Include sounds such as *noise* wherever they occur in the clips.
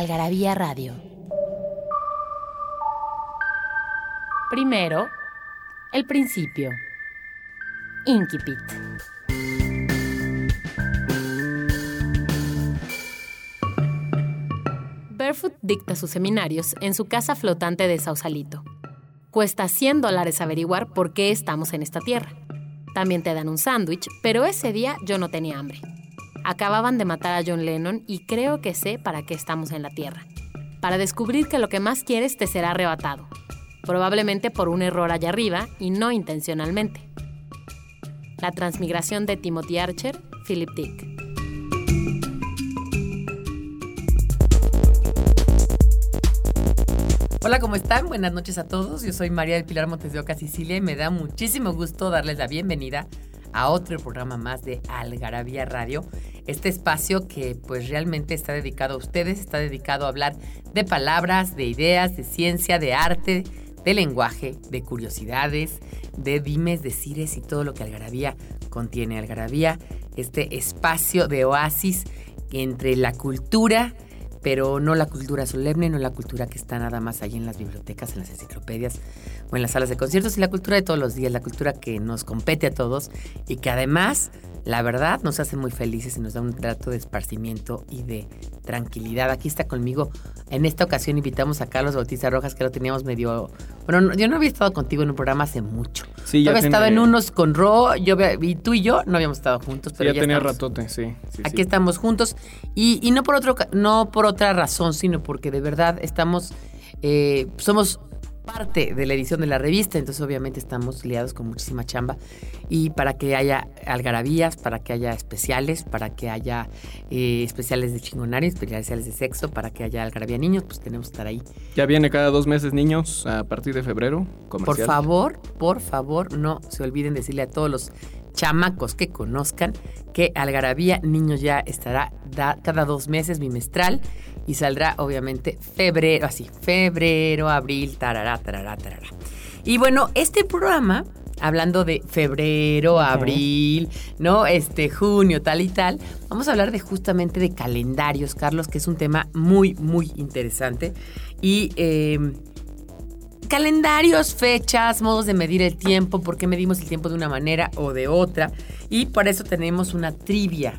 Algarabía Radio. Primero, el principio. Inquipit. Barefoot dicta sus seminarios en su casa flotante de Sausalito. Cuesta 100 dólares averiguar por qué estamos en esta tierra. También te dan un sándwich, pero ese día yo no tenía hambre. Acababan de matar a John Lennon y creo que sé para qué estamos en la Tierra. Para descubrir que lo que más quieres te será arrebatado. Probablemente por un error allá arriba y no intencionalmente. La transmigración de Timothy Archer, Philip Dick. Hola, ¿cómo están? Buenas noches a todos. Yo soy María del Pilar Montes de Oca, Sicilia, y me da muchísimo gusto darles la bienvenida a otro programa más de Algarabía Radio. Este espacio que pues realmente está dedicado a ustedes, está dedicado a hablar de palabras, de ideas, de ciencia, de arte, de lenguaje, de curiosidades, de dimes, de cires y todo lo que Algarabía contiene. Algarabía, este espacio de oasis entre la cultura, pero no la cultura solemne, no la cultura que está nada más ahí en las bibliotecas, en las enciclopedias o en las salas de conciertos, y la cultura de todos los días, la cultura que nos compete a todos y que además, la verdad, nos hace muy felices y nos da un trato de esparcimiento y de tranquilidad. Aquí está conmigo. En esta ocasión invitamos a Carlos Bautista Rojas, que lo teníamos medio... Bueno, yo no había estado contigo en un programa hace mucho. Sí, yo había estado en unos con Ro, yo y tú y yo no habíamos estado juntos, Sí, pero ya, ya, tenía estamos. ratote, sí. sí, Aquí sí. estamos juntos y, y no por otro no por otra razón, sino porque de verdad estamos eh, somos parte de la edición de la revista, entonces obviamente estamos liados con muchísima chamba y para que haya algarabías, para que haya especiales, para que haya eh, especiales de chingonario, especiales de sexo, para que haya algarabía niños, pues tenemos que estar ahí. Ya viene cada dos meses, niños, a partir de febrero. Por favor, por favor, no se olviden decirle a todos los chamacos que conozcan que Algarabía Niños ya estará da- cada dos meses bimestral y saldrá obviamente febrero, así, febrero, abril, tarará, tarará, tarará. Y bueno, este programa, hablando de febrero, abril, ¿no? Este, junio, tal y tal, vamos a hablar de justamente de calendarios, Carlos, que es un tema muy, muy interesante. Y eh, calendarios, fechas, modos de medir el tiempo, por qué medimos el tiempo de una manera o de otra. Y por eso tenemos una trivia.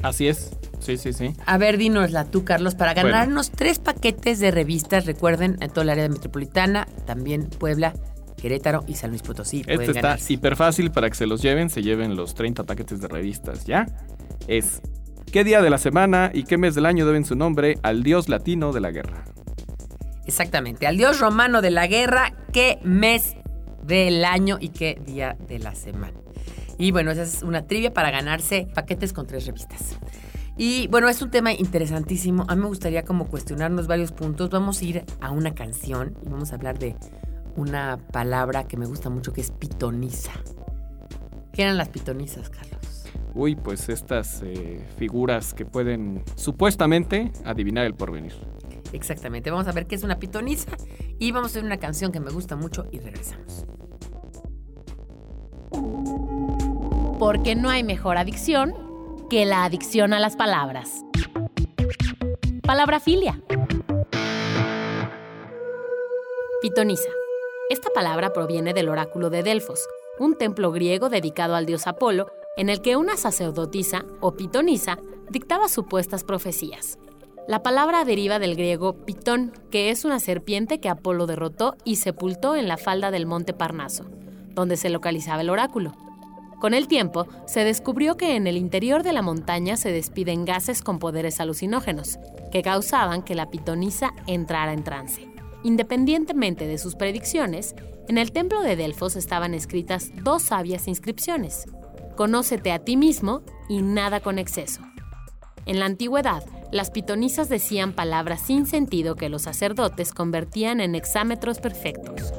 Así es. Sí, sí, sí. A ver, dinosla tú, Carlos, para Bueno. ganarnos tres paquetes de revistas, recuerden, en toda el área metropolitana, también Puebla, Querétaro y San Luis Potosí. Este está ganarse. hiper fácil para que se los lleven, se lleven los 30 paquetes de revistas, ¿ya? Es ¿Qué día de la semana y qué mes del año deben su nombre al dios latino de la guerra? Exactamente, al dios romano de la guerra, qué mes del año y qué día de la semana. Y bueno, esa es una trivia para ganarse paquetes con tres revistas. Y bueno, es un tema interesantísimo. A mí me gustaría como cuestionarnos varios puntos. Vamos a ir a una canción y vamos a hablar de una palabra que me gusta mucho que es pitoniza. ¿Qué eran las pitonizas, Carlos? Uy, pues estas eh, figuras que pueden supuestamente adivinar el porvenir. Exactamente, vamos a ver qué es una pitoniza y vamos a ver una canción que me gusta mucho y regresamos. Porque no hay mejor adicción que la adicción a las palabras. Palabrafilia. Pitonisa. Esta palabra proviene del oráculo de Delfos, un templo griego dedicado al dios Apolo, en el que una sacerdotisa o pitonisa dictaba supuestas profecías. La palabra deriva del griego pitón, que es una serpiente que Apolo derrotó y sepultó en la falda del monte Parnaso, donde se localizaba el oráculo. Con el tiempo, se descubrió que en el interior de la montaña se despiden gases con poderes alucinógenos, que causaban que la pitonisa entrara en trance. Independientemente de sus predicciones, en el templo de Delfos estaban escritas dos sabias inscripciones. Conócete a ti mismo y nada con exceso. En la antigüedad, las pitonisas decían palabras sin sentido que los sacerdotes convertían en exámetros perfectos.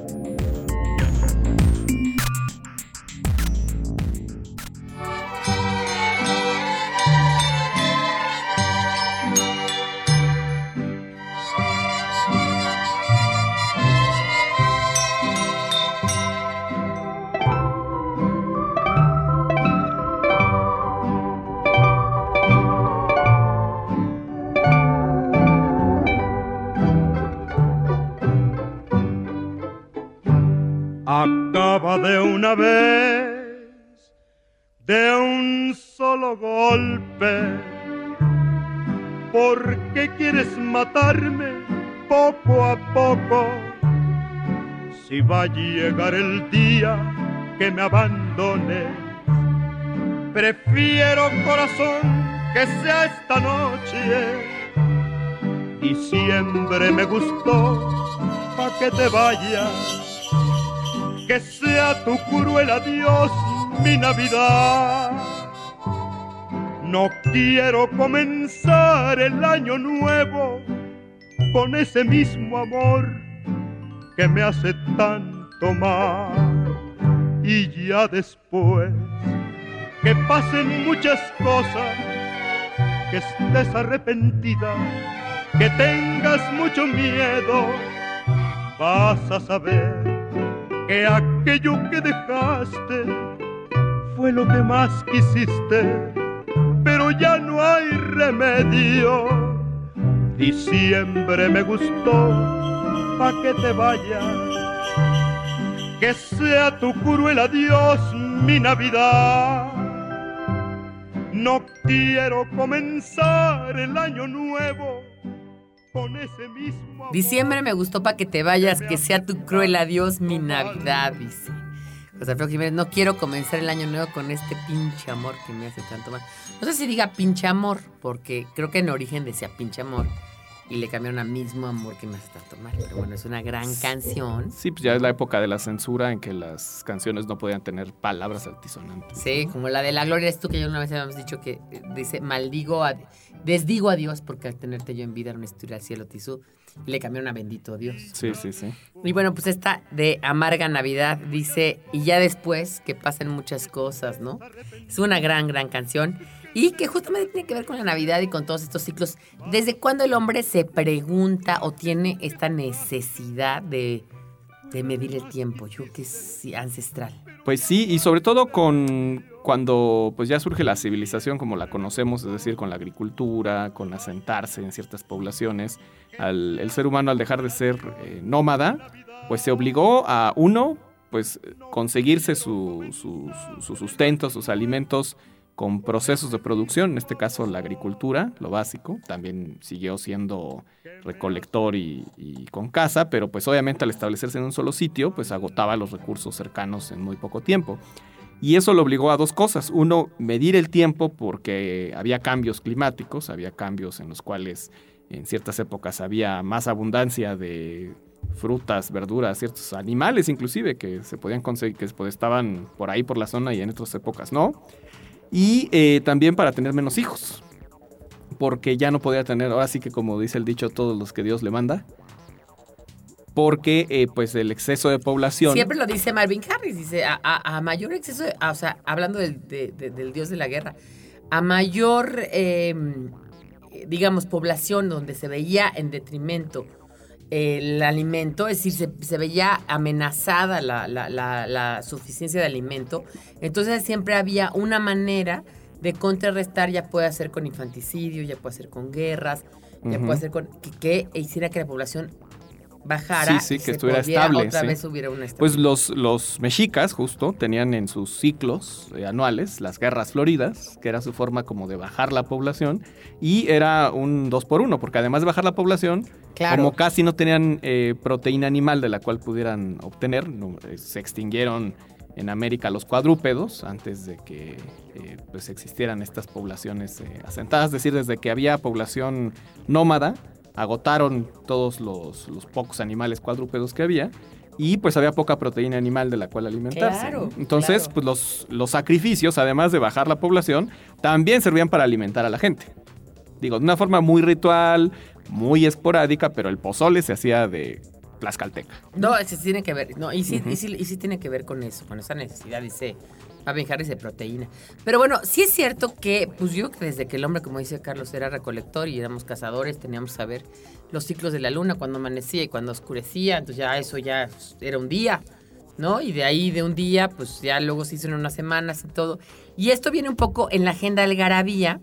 Acaba de una vez, de un solo golpe. ¿Por qué quieres matarme poco a poco? Si va a llegar el día que me abandones, prefiero corazón que sea esta noche. Y siempre me gustó pa' que te vayas que sea tu cruel adiós mi Navidad. No quiero comenzar el año nuevo con ese mismo amor que me hace tanto mal. Y ya después que pasen muchas cosas, que estés arrepentida, que tengas mucho miedo, vas a saber que aquello que dejaste fue lo que más quisiste, pero ya no hay remedio. Diciembre me gustó, pa' que te vayas, que sea tu cruel adiós mi Navidad. No quiero comenzar el año nuevo Diciembre me gustó para que te vayas, que sea tu cruel adiós mi Navidad, dice. José Alfredo Jiménez, no quiero comenzar el año nuevo con este pinche amor que me hace tanto mal. No sé si diga pinche amor, porque creo que en origen decía pinche amor y le cambiaron a mismo amor que me hace tanto mal. Pero bueno, es una gran canción. Sí, pues ya es la época de la censura en que las canciones no podían tener palabras altisonantes. Sí, como la de la gloria es tú, que yo una vez habíamos dicho que eh, dice, maldigo, a, desdigo a Dios porque al tenerte yo en vida era una historia al cielo tisú. Le cambiaron a bendito Dios. Sí, sí, sí. Y bueno, pues esta de Amarga Navidad dice, y ya después que pasen muchas cosas, ¿no? Es una gran, gran canción y que justamente tiene que ver con la Navidad y con todos estos ciclos. ¿Desde cuándo el hombre se pregunta o tiene esta necesidad de, medir el tiempo? Yo creo que es ancestral. Pues sí, y sobre todo con cuando pues ya surge la civilización como la conocemos, es decir, con la agricultura, con asentarse en ciertas poblaciones, el ser humano al dejar de ser eh, nómada, pues se obligó a uno, pues conseguirse su, su, su sustento, sus alimentos con procesos de producción, en este caso la agricultura, lo básico, también siguió siendo recolector y, con casa, pero pues obviamente al establecerse en un solo sitio, pues agotaba los recursos cercanos en muy poco tiempo. Y eso lo obligó a dos cosas. Uno, medir el tiempo porque había cambios climáticos, había cambios en los cuales en ciertas épocas había más abundancia de frutas, verduras, ciertos animales inclusive que se podían conseguir, que estaban por ahí por la zona y en otras épocas no y eh, también para tener menos hijos. Porque ya no podía tener, ahora sí que como dice el dicho, todos los que Dios le manda. Porque eh, pues el exceso de población... Siempre lo dice Marvin Harris, dice, a, mayor exceso, o sea, hablando del, Dios de la guerra, a mayor, em, digamos, población donde se veía en detrimento el alimento, es decir, se, veía amenazada la, suficiencia de alimento. Entonces siempre había una manera de contrarrestar, ya puede ser con infanticidio, ya puede ser con guerras, ya puede ser con que, hiciera que la población bajara. Sí, sí, que estuviera estable. Otra vez hubiera una pues los, los mexicas, justo, tenían en sus ciclos eh, anuales las guerras floridas, que era su forma como de bajar la población, y era un dos por uno, porque además de bajar la población, como casi no tenían eh, proteína animal de la cual pudieran obtener, eh, se extinguieron en América los cuadrúpedos antes de que pues existieran estas poblaciones asentadas, es decir, desde que había población nómada, agotaron todos los, pocos animales cuadrúpedos que había y pues había poca proteína animal de la cual alimentarse. Entonces, pues los, los sacrificios, además de bajar la población, también servían para alimentar a la gente. Digo, de una forma muy ritual, muy esporádica, pero el pozole se hacía de tlaxcalteca. No, sí tiene que ver, no, y sí, y sí, y sí tiene que ver con eso, con esa necesidad, dice Fabián Harris, de proteína. Pero bueno, sí es cierto que, pues yo desde que el hombre, como dice Carlos, era recolector y éramos cazadores, teníamos que saber los ciclos de la luna, cuando amanecía y cuando oscurecía, entonces ya eso ya era un día, ¿no? Y de ahí de un día, pues ya luego se hizo en unas semanas y todo. Y esto viene un poco en la agenda algarabía,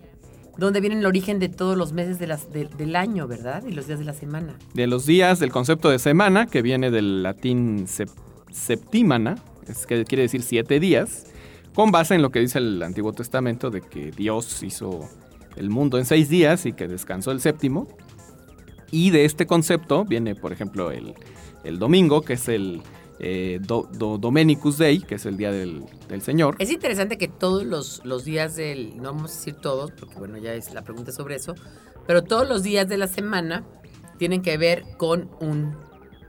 donde viene el origen de todos los meses del año, ¿verdad? Y los días de la semana. De los días del concepto de semana, que viene del latín sep- septímana, es que quiere decir siete días, con base en lo que dice el Antiguo Testamento de que Dios hizo el mundo en seis días y que descansó el séptimo. Y de este concepto viene, por ejemplo, el, el domingo, que es el eh, Do- Do- Domenicus Day, que es el día del, del Señor. Es interesante que todos los, los días del, no vamos a decir todos, porque bueno, ya es la pregunta sobre eso, pero todos los días de la semana tienen que ver con un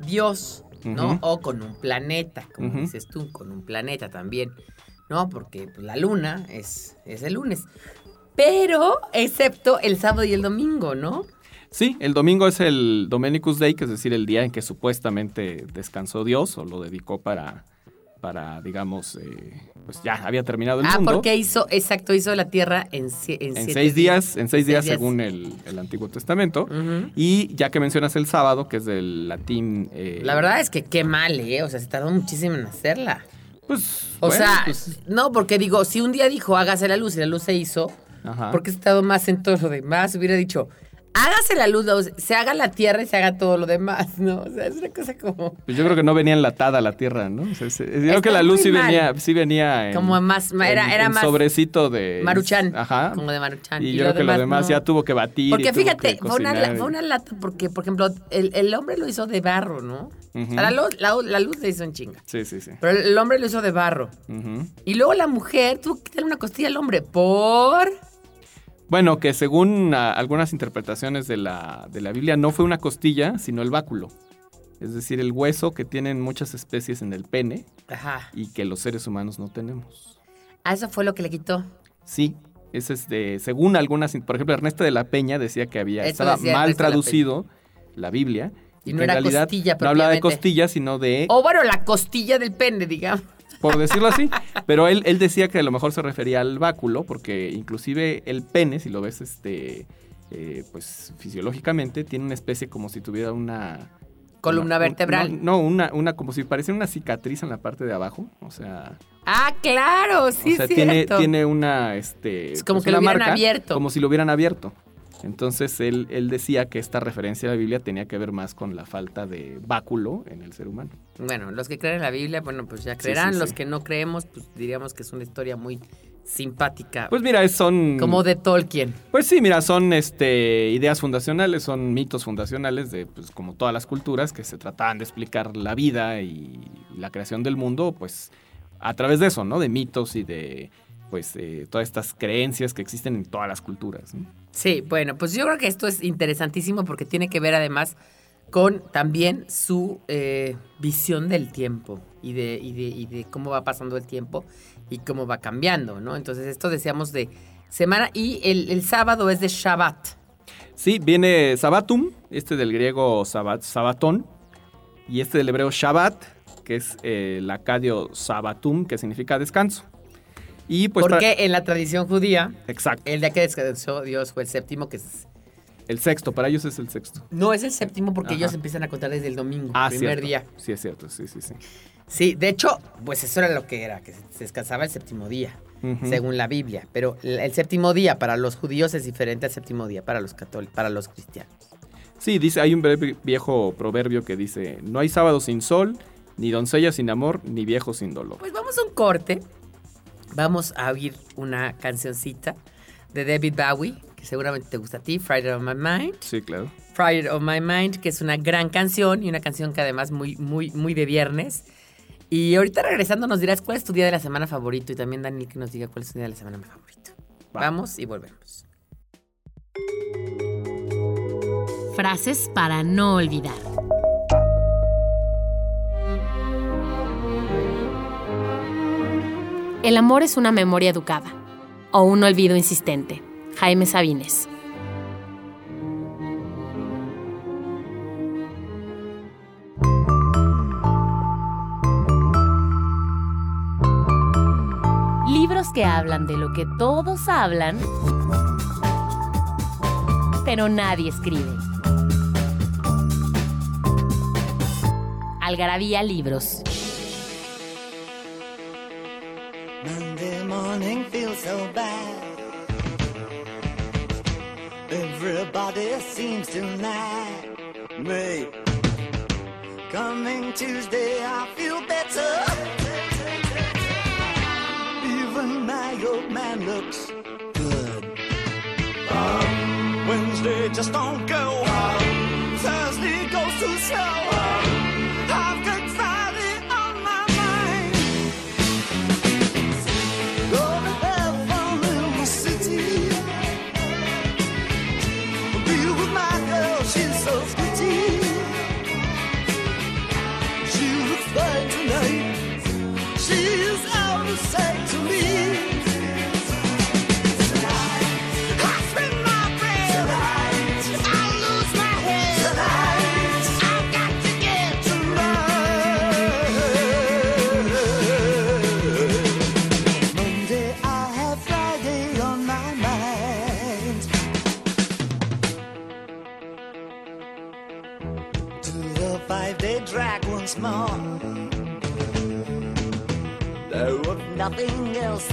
dios, ¿no? O con un planeta, como dices tú, con un planeta también, ¿no? Porque pues, la luna es, es el lunes. Pero, excepto el sábado y el domingo, ¿no? Sí, el domingo es el Domenicus Day, que es decir, el día en que supuestamente descansó Dios o lo dedicó para, para digamos, eh, pues ya había terminado el ah, mundo. porque hizo, exacto, hizo la Tierra en, seis días, en seis días, días. según el, el Antiguo Testamento. Y ya que mencionas el sábado, que es del latín. eh, La verdad es que qué mal, ¿eh? O sea, se tardó muchísimo en hacerla. Pues. O bueno, sea, pues, no, porque digo, si un día dijo hágase la luz y la luz se hizo, ajá. ¿por qué se tardó más en todo lo demás? Hubiera dicho, hágase la luz, se haga la tierra y se haga todo lo demás, ¿no? O sea, es una cosa como, Pues yo creo que no venía enlatada la tierra, ¿no? O sea, se- yo creo que la luz sí mal. venía, sí venía en, como más, era, en- era en más sobrecito de maruchan. Ajá. Como de maruchan. Y, yo creo que lo demás no. ya tuvo que batir. Porque fíjate, fue una, fue lata porque, por ejemplo, el, el hombre lo hizo de barro, ¿no? O sea, la luz, la, la luz le hizo en chinga. Sí, sí, sí. Pero el hombre lo hizo de barro. Y luego la mujer tuvo que quitarle una costilla al hombre por... Bueno, que según ah, algunas interpretaciones de la, de la Biblia, no fue una costilla, sino el báculo. Es decir, el hueso que tienen muchas especies en el pene Ajá. y que los seres humanos no tenemos. Ah, eso fue lo que le quitó. Sí, ese es de, según algunas, por ejemplo, Ernesto de la Peña decía que había, estaba mal Ernesto de la traducido la Biblia. Y no en era realidad costilla No hablaba de costilla, sino de, O bueno, la costilla del pene, digamos. Por decirlo así. Pero él, él decía que a lo mejor se refería al báculo, porque inclusive el pene, si lo ves este, eh, pues fisiológicamente, tiene una especie como si tuviera una... Columna una- vertebral. No, no, una, una como si pareciera una cicatriz en la parte de abajo. O sea, Ah, claro, sí, o sea tiene, tiene una... Este, Es como pues, que lo hubieran abierto. Como si lo hubieran abierto. Entonces él, él decía que esta referencia a la Biblia tenía que ver más con la falta de báculo en el ser humano. Bueno, los que creen en la Biblia, bueno, pues ya Sí, creerán. sí, Los sí. que no creemos, pues diríamos que es una historia muy simpática. Pues mira, son... como de Tolkien. Pues sí, mira, son este, ideas fundacionales, son mitos fundacionales de pues, como todas las culturas que se trataban de explicar la vida y la creación del mundo, pues a través de eso, ¿no? De mitos y de pues eh, todas estas creencias que existen en todas las culturas. ¿no? Sí, bueno, pues yo creo que esto es interesantísimo porque tiene que ver además con también su eh, visión del tiempo y de, cómo va pasando el tiempo y cómo va cambiando, ¿no? Entonces esto decíamos de semana y el, sábado es de Shabbat. Sí, viene Sabatum, este del griego sabat, sabatón, y este del hebreo Shabbat, que es eh, el acadio Sabatum, que significa descanso. Y pues... porque en la tradición judía, Exacto. el día que descansó Dios fue el séptimo, que es... El sexto, para ellos es el sexto. No es el séptimo porque Ajá. ellos empiezan a contar desde el domingo, Ah, primer cierto. día. Sí, es cierto, sí, sí, sí. Sí, de hecho, pues eso era lo que era, que se descansaba el séptimo día. Según la Biblia. Pero el, el séptimo día para los judíos es diferente al séptimo día para los católicos, para los cristianos. Sí, dice, hay un viejo proverbio que dice, no hay sábado sin sol, ni doncella sin amor, ni viejo sin dolor. Pues vamos a un corte. Vamos a oír una cancioncita de David Bowie, que seguramente te gusta a ti, Friday on My Mind. Sí, claro. Friday on My Mind, que es una gran canción y una canción que además muy, muy, muy de viernes. Y ahorita regresando nos dirás cuál es tu día de la semana favorito y también Daniel que nos diga cuál es tu día de la semana favorito. Va. Vamos y volvemos. Frases para no olvidar. El amor es una memoria educada o un olvido insistente. Jaime Sabines. Libros que hablan de lo que todos hablan, pero nadie escribe. Algarabía Libros. Tuesday, I feel better. Even my old man looks good. Um, Wednesday just don't go. Thursday goes too slow.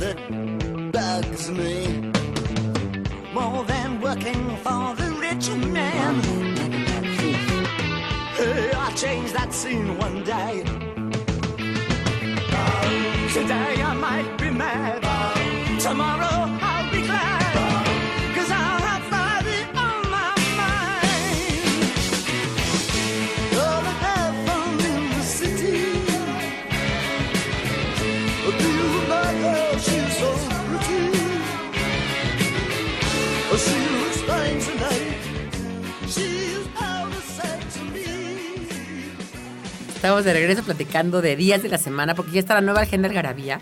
That bugs me more than working for the rich man. Hey, I changed that scene one day. Estamos de regreso platicando de días de la semana porque ya está la nueva agenda Algarabía,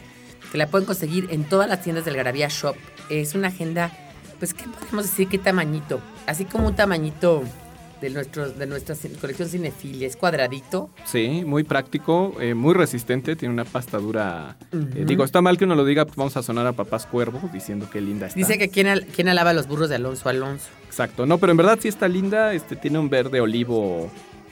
que la pueden conseguir en todas las tiendas del Algarabía Shop. Es una agenda, pues, ¿qué podemos decir? ¿Qué tamañito? Así como un tamañito de, nuestros, de nuestra colección cinefilia, es cuadradito. Sí, muy práctico, eh, muy resistente, tiene una pasta dura. eh, digo, está mal que uno lo diga, pues vamos a sonar a papás cuervo diciendo qué linda está. Dice que quién, al- quién alaba los burros de Alonso Alonso. Exacto, no, pero en verdad sí está linda, este tiene un verde olivo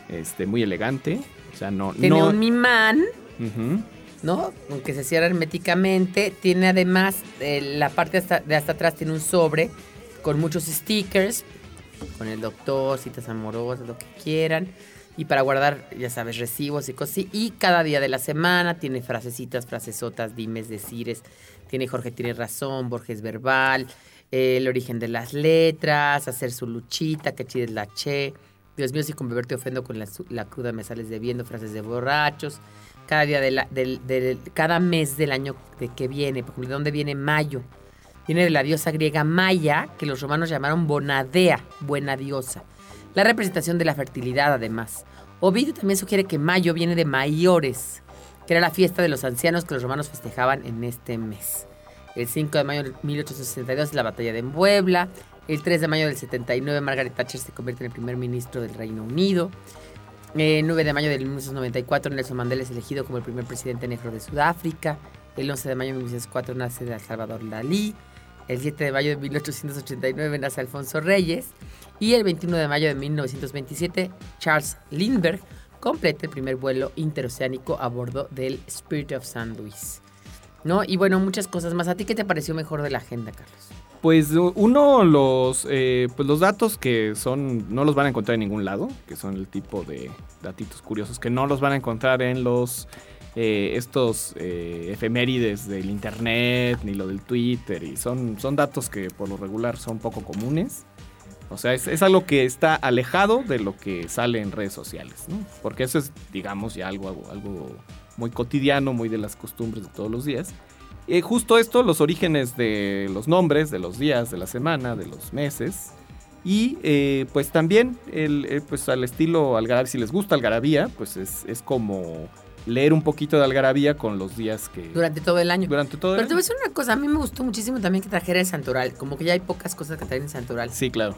este muy elegante, sea, no Tiene no un mimán, Ujú. ¿no? Aunque se cierra herméticamente. Tiene además, eh, la parte hasta- de hasta atrás tiene un sobre con muchos stickers, con el doctor, citas amorosas, lo que quieran. Y para guardar, ya sabes, recibos y cosas. Y cada día de la semana tiene frasecitas, frasesotas, dimes, decires. Tiene Jorge tiene razón, Borges verbal, eh, el origen de las letras, hacer su luchita, que chida es la che. Dios mío, si con beber te ofendo, con la, cruda me sales debiendo, frases de borrachos. Cada día de la- del, del- cada mes del año de que viene, por ejemplo, ¿de dónde viene mayo? Viene de la diosa griega Maya, que los romanos llamaron Bonadea, buena diosa. La representación de la fertilidad, además. Ovidio también sugiere que mayo viene de Mayores, que era la fiesta de los ancianos que los romanos festejaban en este mes. El 5 de mayo de 1862 es la batalla de Puebla. El 3 de mayo del 79 Margaret Thatcher se convierte en el primer ministro del Reino Unido. El 9 de mayo de 1994 Nelson Mandela es elegido como el primer presidente negro de Sudáfrica. El 11 de mayo de 1904 nace Salvador Dalí. El 7 de mayo de 1889 nace Alfonso Reyes. Y el 21 de mayo de 1927 Charles Lindbergh completa el primer vuelo interoceánico a bordo del Spirit of St. Louis. ¿No? Y bueno, muchas cosas más. ¿A ti qué te pareció mejor de la agenda, Carlos? Pues uno, los, eh, pues los datos que son, no los van a encontrar en ningún lado, que son el tipo de datitos curiosos que no los van a encontrar en los, eh, estos eh, efemérides del internet, ni lo del Twitter, y son, son datos que por lo regular son poco comunes. O sea, es, algo que está alejado de lo que sale en redes sociales, ¿no? Porque eso es, digamos, ya algo, algo muy cotidiano, muy de las costumbres de todos los días. Eh, justo esto, los orígenes de los nombres, de los días, de la semana, de los meses. Y eh, pues también, el, eh, pues al estilo Algarabía, si les gusta Algarabía, pues es, es como leer un poquito de Algarabía con los días que... Durante todo el año. durante todo el Pero te año. voy a decir una cosa, a mí me gustó muchísimo también que trajera el santoral. Como que ya hay pocas cosas que traen el santoral. Sí, claro.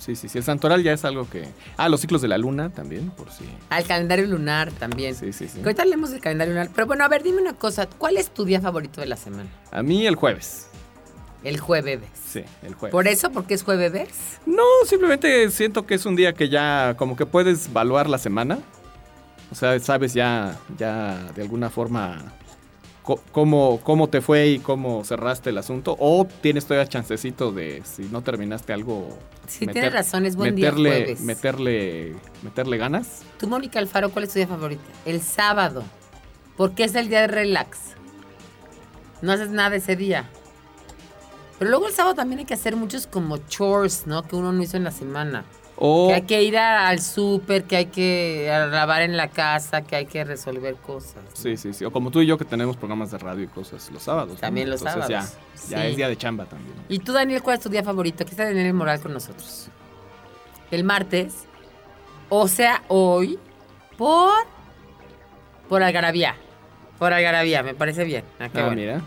Sí, sí, sí. El santoral ya es algo que. Ah, los ciclos de la luna también, por si. Al calendario lunar también. Sí, sí, sí. Ahorita hablemos del calendario lunar. Pero bueno, a ver, dime una cosa. ¿Cuál es tu día favorito de la semana? A mí el jueves. El jueves. Sí, el jueves. ¿Por eso? ¿Porque es jueves? No, simplemente siento que es un día que ya como que puedes evaluar la semana. O sea, sabes ya, ya de alguna forma cómo, cómo te fue y cómo cerraste el asunto. O tienes todavía chancecito de si no terminaste algo. Sí, tienes razón, es buen día meterle, jueves. Meterle, meterle ganas. Tú, Mónica Alfaro, ¿cuál es tu día favorito? El sábado. Porque es el día de relax. No haces nada ese día. Pero luego el sábado también hay que hacer muchos como chores, ¿no? Que uno no hizo en la semana. O Que hay que ir a- al súper, que hay que lavar en la casa, que hay que resolver cosas. ¿no? Sí, sí, sí. O como tú y yo que tenemos programas de radio y cosas los sábados. ¿no? También los Entonces sábados. Ya, ya Sí. es día de chamba también. ¿Y tú, Daniel, cuál es tu día favorito? Aquí está Daniel Moral con nosotros. El martes. O sea, hoy. Por. Por Algarabía. Por Algarabía, me parece bien. Ah, qué Ah, bueno. mira,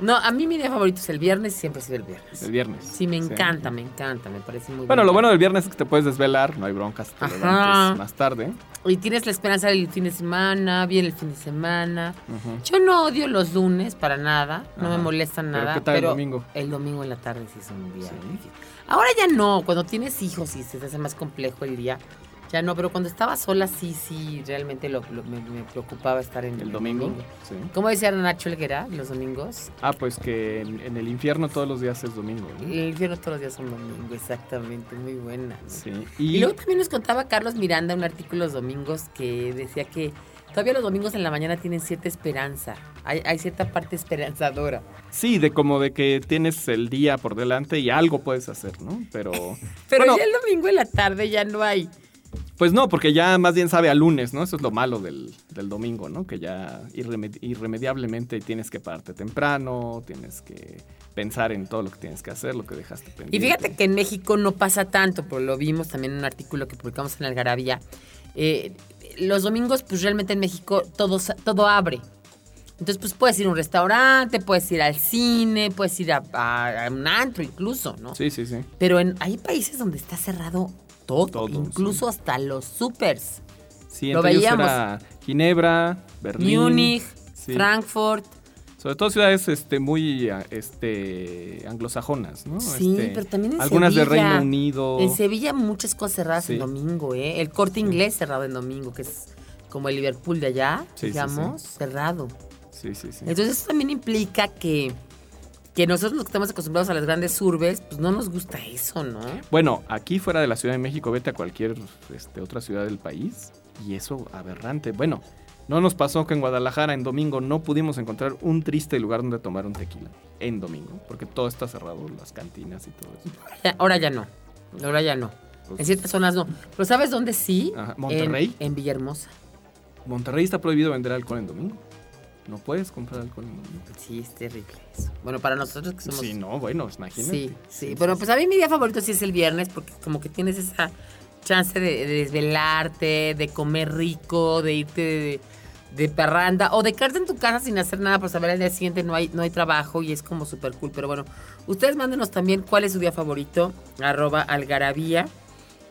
No, a mí mi día favorito es el viernes, siempre ha sido el viernes. el viernes. Sí, me encanta, me encanta, me parece muy Bueno, buen lo bueno del viernes es que te puedes desvelar, no hay broncas, te más tarde. Y tienes la esperanza del fin de semana, viene el fin de semana. Yo no odio los lunes para nada, no Ajá. me molestan Pero nada. ¿qué tal el domingo? El domingo en la tarde sí es un día. Sí. Ahora ya no, cuando tienes hijos y se te hace más complejo el día, ya no, pero cuando estaba sola sí, sí, realmente lo, lo- me, me preocupaba estar en El domingo. Sí. ¿Cómo decía Nacho Elguera los domingos? Ah, pues que en, en el infierno todos los días es domingo. ¿no? El infierno todos los días son domingo, exactamente, muy buena. ¿no? Sí. Y Y, luego también nos contaba Carlos Miranda un artículo los domingos que decía que todavía los domingos en la mañana tienen cierta esperanza. Hay, hay cierta parte esperanzadora. sí, de como de que tienes el día por delante y algo puedes hacer, ¿no? Pero *laughs* Pero Bueno. ya el domingo en la tarde ya no hay. Pues no, porque ya más bien sabe a lunes, ¿no? Eso es lo malo del, del domingo, ¿no? Que ya irreme- irremediablemente tienes que pararte temprano, tienes que pensar en todo lo que tienes que hacer, lo que dejaste pendiente. Y fíjate que en México no pasa tanto, pero lo vimos también en un artículo que publicamos en Algarabía. Eh, los domingos, pues realmente en México todo, todo abre. Entonces, pues puedes ir a un restaurante, puedes ir al cine, puedes ir a, a- a un antro incluso, ¿no? Sí, sí, sí. Pero en, hay países donde está cerrado todo, Todo, incluso hasta los supers. Sí, Lo veíamos. era Ginebra, Berlín. Múnich, sí. Frankfurt. Sobre todo ciudades este, muy este, anglosajonas, ¿no? Sí, Este, pero también en Algunas de Sevilla. Reino Unido. En Sevilla muchas cosas cerradas Sí. en domingo, ¿eh? El corte inglés cerrado en domingo, que es como el Liverpool de allá, digamos, cerrado. Sí, sí, sí. Entonces eso también implica que, que nosotros los que estamos acostumbrados a las grandes urbes, pues no nos gusta eso, ¿no? Bueno, aquí fuera de la Ciudad de México, vete a cualquier este, otra ciudad del país y eso aberrante. Bueno, no nos pasó que en Guadalajara en domingo no pudimos encontrar un triste lugar donde tomar un tequila. En domingo, porque todo está cerrado, las cantinas y todo eso. *laughs* Ahora ya no, ahora ya no. Pues, En ciertas zonas no. Pero ¿sabes dónde sí? Ajá, ¿Monterrey? En, en Villahermosa. Monterrey está prohibido vender alcohol en domingo. No puedes comprar alcohol en. Sí, es terrible eso. Bueno, para nosotros que somos... Sí, no, bueno, imagínate. Sí, sí. Bueno, pues a mí mi día favorito sí es el viernes porque como que tienes esa chance de, de desvelarte, de comer rico, de irte de, de parranda o de quedarte en tu casa sin hacer nada por saber al día siguiente no hay, no hay trabajo y es como súper cool. Pero bueno, ustedes mándenos también cuál es su día favorito, arroba algarabía.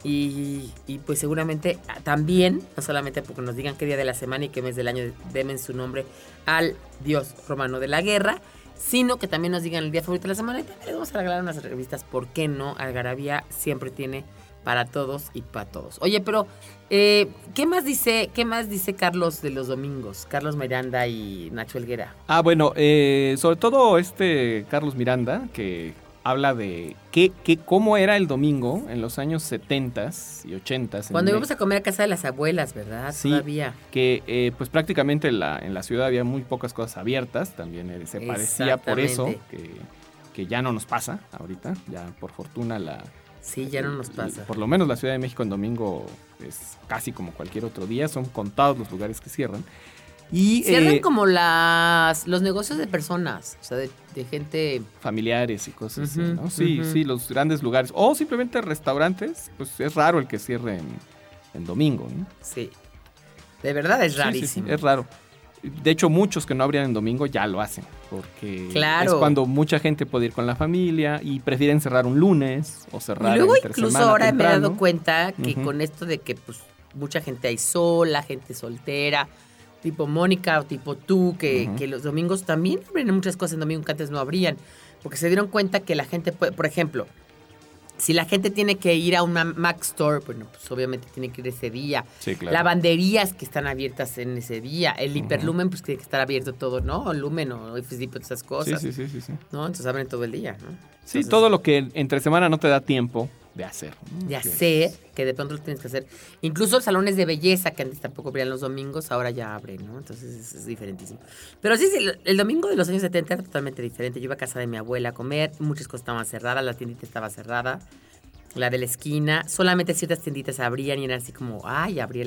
Y, pues seguramente también, no solamente porque nos digan qué día de la semana y qué mes del año demen su nombre al dios romano de la guerra, sino que también nos digan el día favorito de la semana y también les vamos a regalar unas revistas, ¿por qué no? Algarabía siempre tiene para todos y para todos. Oye, pero eh, ¿qué más dice, qué más dice Carlos de los domingos? Carlos Miranda y Nacho Elguera. Ah, bueno, eh, sobre todo este Carlos Miranda, que habla de qué, qué, cómo era el domingo en los años 70 y 80. Cuando íbamos a comer a casa de las abuelas, ¿verdad? Sí. Todavía. que eh, pues prácticamente en la, en la ciudad había muy pocas cosas abiertas, también eh, se parecía por eso que, que ya no nos pasa ahorita, ya por fortuna la... Sí, ya no nos pasa. Por lo menos la Ciudad de México en domingo es casi como cualquier otro día, son contados los lugares que cierran. Y Cierran eh, como las los negocios de personas, o sea, de, de gente... familiares y cosas así, ¿no? Sí, sí, los grandes lugares. O simplemente restaurantes, pues es raro el que cierren en domingo, ¿no? Sí. De verdad es Sí, sí, sí, rarísimo. es raro. De hecho, muchos que no abrían en domingo ya lo hacen, porque Claro. es cuando mucha gente puede ir con la familia y prefieren cerrar un lunes o cerrar Y luego entre incluso semana ahora me he dado cuenta que con esto de que pues mucha gente hay sola, gente soltera, tipo Mónica o tipo tú, que, que los domingos también abren muchas cosas en domingo que antes no abrían, porque se dieron cuenta que la gente puede, por ejemplo, si la gente tiene que ir a una Mac Store, bueno, pues obviamente tiene que ir ese día. Sí, claro. Lavanderías que están abiertas en ese día. El Ujú. hiperlumen, pues tiene que estar abierto todo, ¿no? O Lumen o FSD, todas esas Sí, cosas. sí, sí, sí, sí. ¿No? Entonces abren todo el día, ¿no? Sí, Entonces, todo lo que entre semana no te da tiempo de hacer. ¿no? Ya Que- de pronto lo tienes que hacer. Incluso salones de belleza que antes tampoco abrían los domingos, ahora ya abren, ¿no? Entonces es, es diferentísimo. Pero sí, sí, el domingo de los años 70 era totalmente diferente. Yo iba a casa de mi abuela a comer, muchas cosas estaban cerradas, la tiendita estaba cerrada, la de la esquina, solamente ciertas tienditas abrían y era así como, ay, abrió,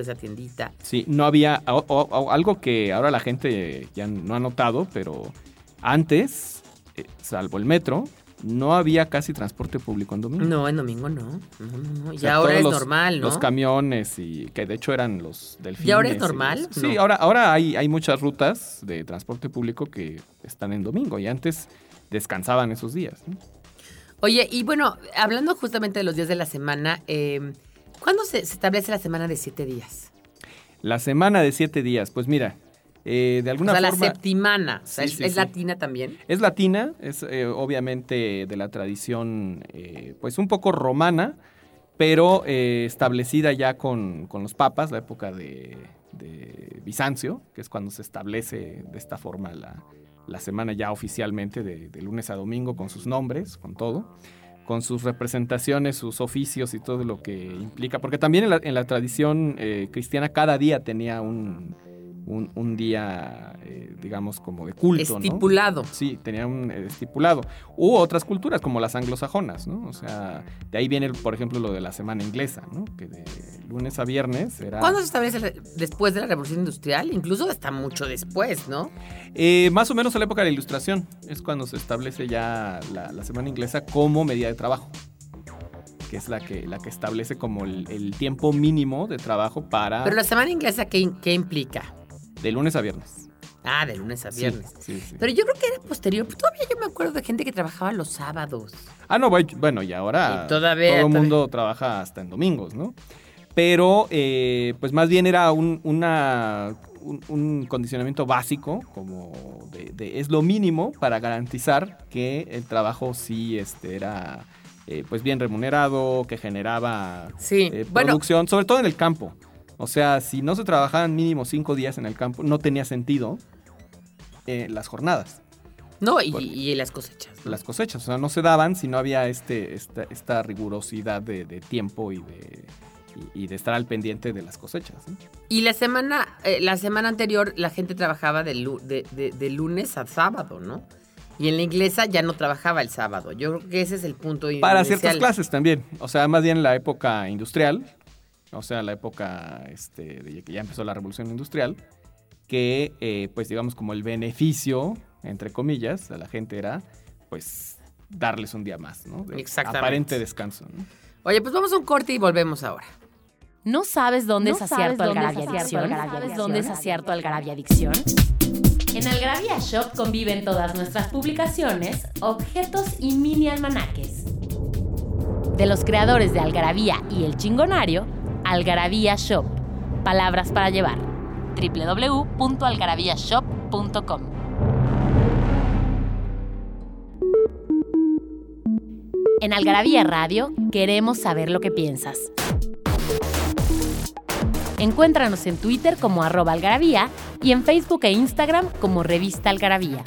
esa tiendita. Sí, no había o- o- o- algo que ahora la gente ya no ha notado, pero antes, eh, salvo el metro, no había casi transporte público en domingo. No, en domingo no. No, no, no. O Y sea, ahora es los- normal, ¿no? Los camiones y que de hecho eran los delfines. ¿Y ahora es normal? los- Sí, ahora, ahora hay, hay muchas rutas de transporte público que están en domingo y antes descansaban esos días. Oye, y bueno, hablando justamente de los días de la semana, eh, ¿cuándo se, se establece la semana de siete días? La semana de siete días, pues mira, eh, de O alguna la forma... septimana. O sea, Sí, ¿es, sí, es sí. latina también? Es latina, es eh, obviamente de la tradición, eh, pues un poco romana, pero establecida ya con, con los papas, la época de, de Bizancio, que es cuando se establece de esta forma la, la semana ya oficialmente de, de lunes a domingo con sus nombres, con todo, con sus representaciones, sus oficios y todo lo que implica, porque también en la, en la tradición cristiana cada día tenía un, un, un día, eh, digamos, como de culto, ¿no? Estipulado. Sí, tenía un eh, estipulado. U otras culturas, como las anglosajonas, ¿no? O sea, de ahí viene, por ejemplo, lo de la semana inglesa, ¿no? Que de lunes a viernes era... ¿Cuándo se establece después de la Revolución Industrial? Incluso hasta mucho después, ¿no? Eh, más o menos a la época de la Ilustración. Es cuando se establece ya la, la semana inglesa como medida de trabajo. Que es la que, la que establece como el, el tiempo mínimo de trabajo para... Pero la semana inglesa, ¿qué, qué implica? De lunes a viernes. Ah, de lunes a viernes. Sí, sí. Pero yo creo que era posterior. Pues todavía yo me acuerdo de gente que trabajaba los sábados. Ah, no, bueno, y ahora Y todavía- todo el todavía- mundo trabaja hasta en domingos, ¿no? Pero, eh, pues más bien era un, una, un, un condicionamiento básico, como de, de- es lo mínimo para garantizar que el trabajo sí este, era eh, pues bien remunerado, que generaba Sí. eh, bueno, producción, sobre todo en el campo. O sea, si no se trabajaban mínimo cinco días en el campo, no tenía sentido eh, las jornadas no, y, bueno. y las cosechas. las cosechas. O sea, no se daban si no había este, esta, esta rigurosidad de, de tiempo y de, y, y de estar al pendiente de las cosechas. Y la semana, eh, la semana anterior la gente trabajaba de, lu- de, de- de lunes a sábado, ¿no? Y en la inglesa ya no trabajaba el sábado. Yo creo que ese es el punto Para inicial. ciertas clases también. O sea, más bien la época industrial, o sea, la época este, de que ya empezó la revolución industrial, que eh, pues digamos como el beneficio, entre comillas, de la gente era pues darles un día más, ¿no? De Exactamente. Aparente descanso. ¿no? Oye, pues vamos a un corte y volvemos ahora. ¿No sabes dónde ¿No es acierto Algarabia Adicción? ¿Sabes dónde es acierto Algarabia Adicción? En Algarabia Shop conviven todas nuestras publicaciones, objetos y mini almanaques. De los creadores de Algarabía y El Chingonario, Algarabía Shop. Palabras para llevar. www.algarabíashop.com En Algarabía Radio queremos saber lo que piensas. Encuéntranos en Twitter como arroba algarabía y en Facebook e Instagram como revista algarabía.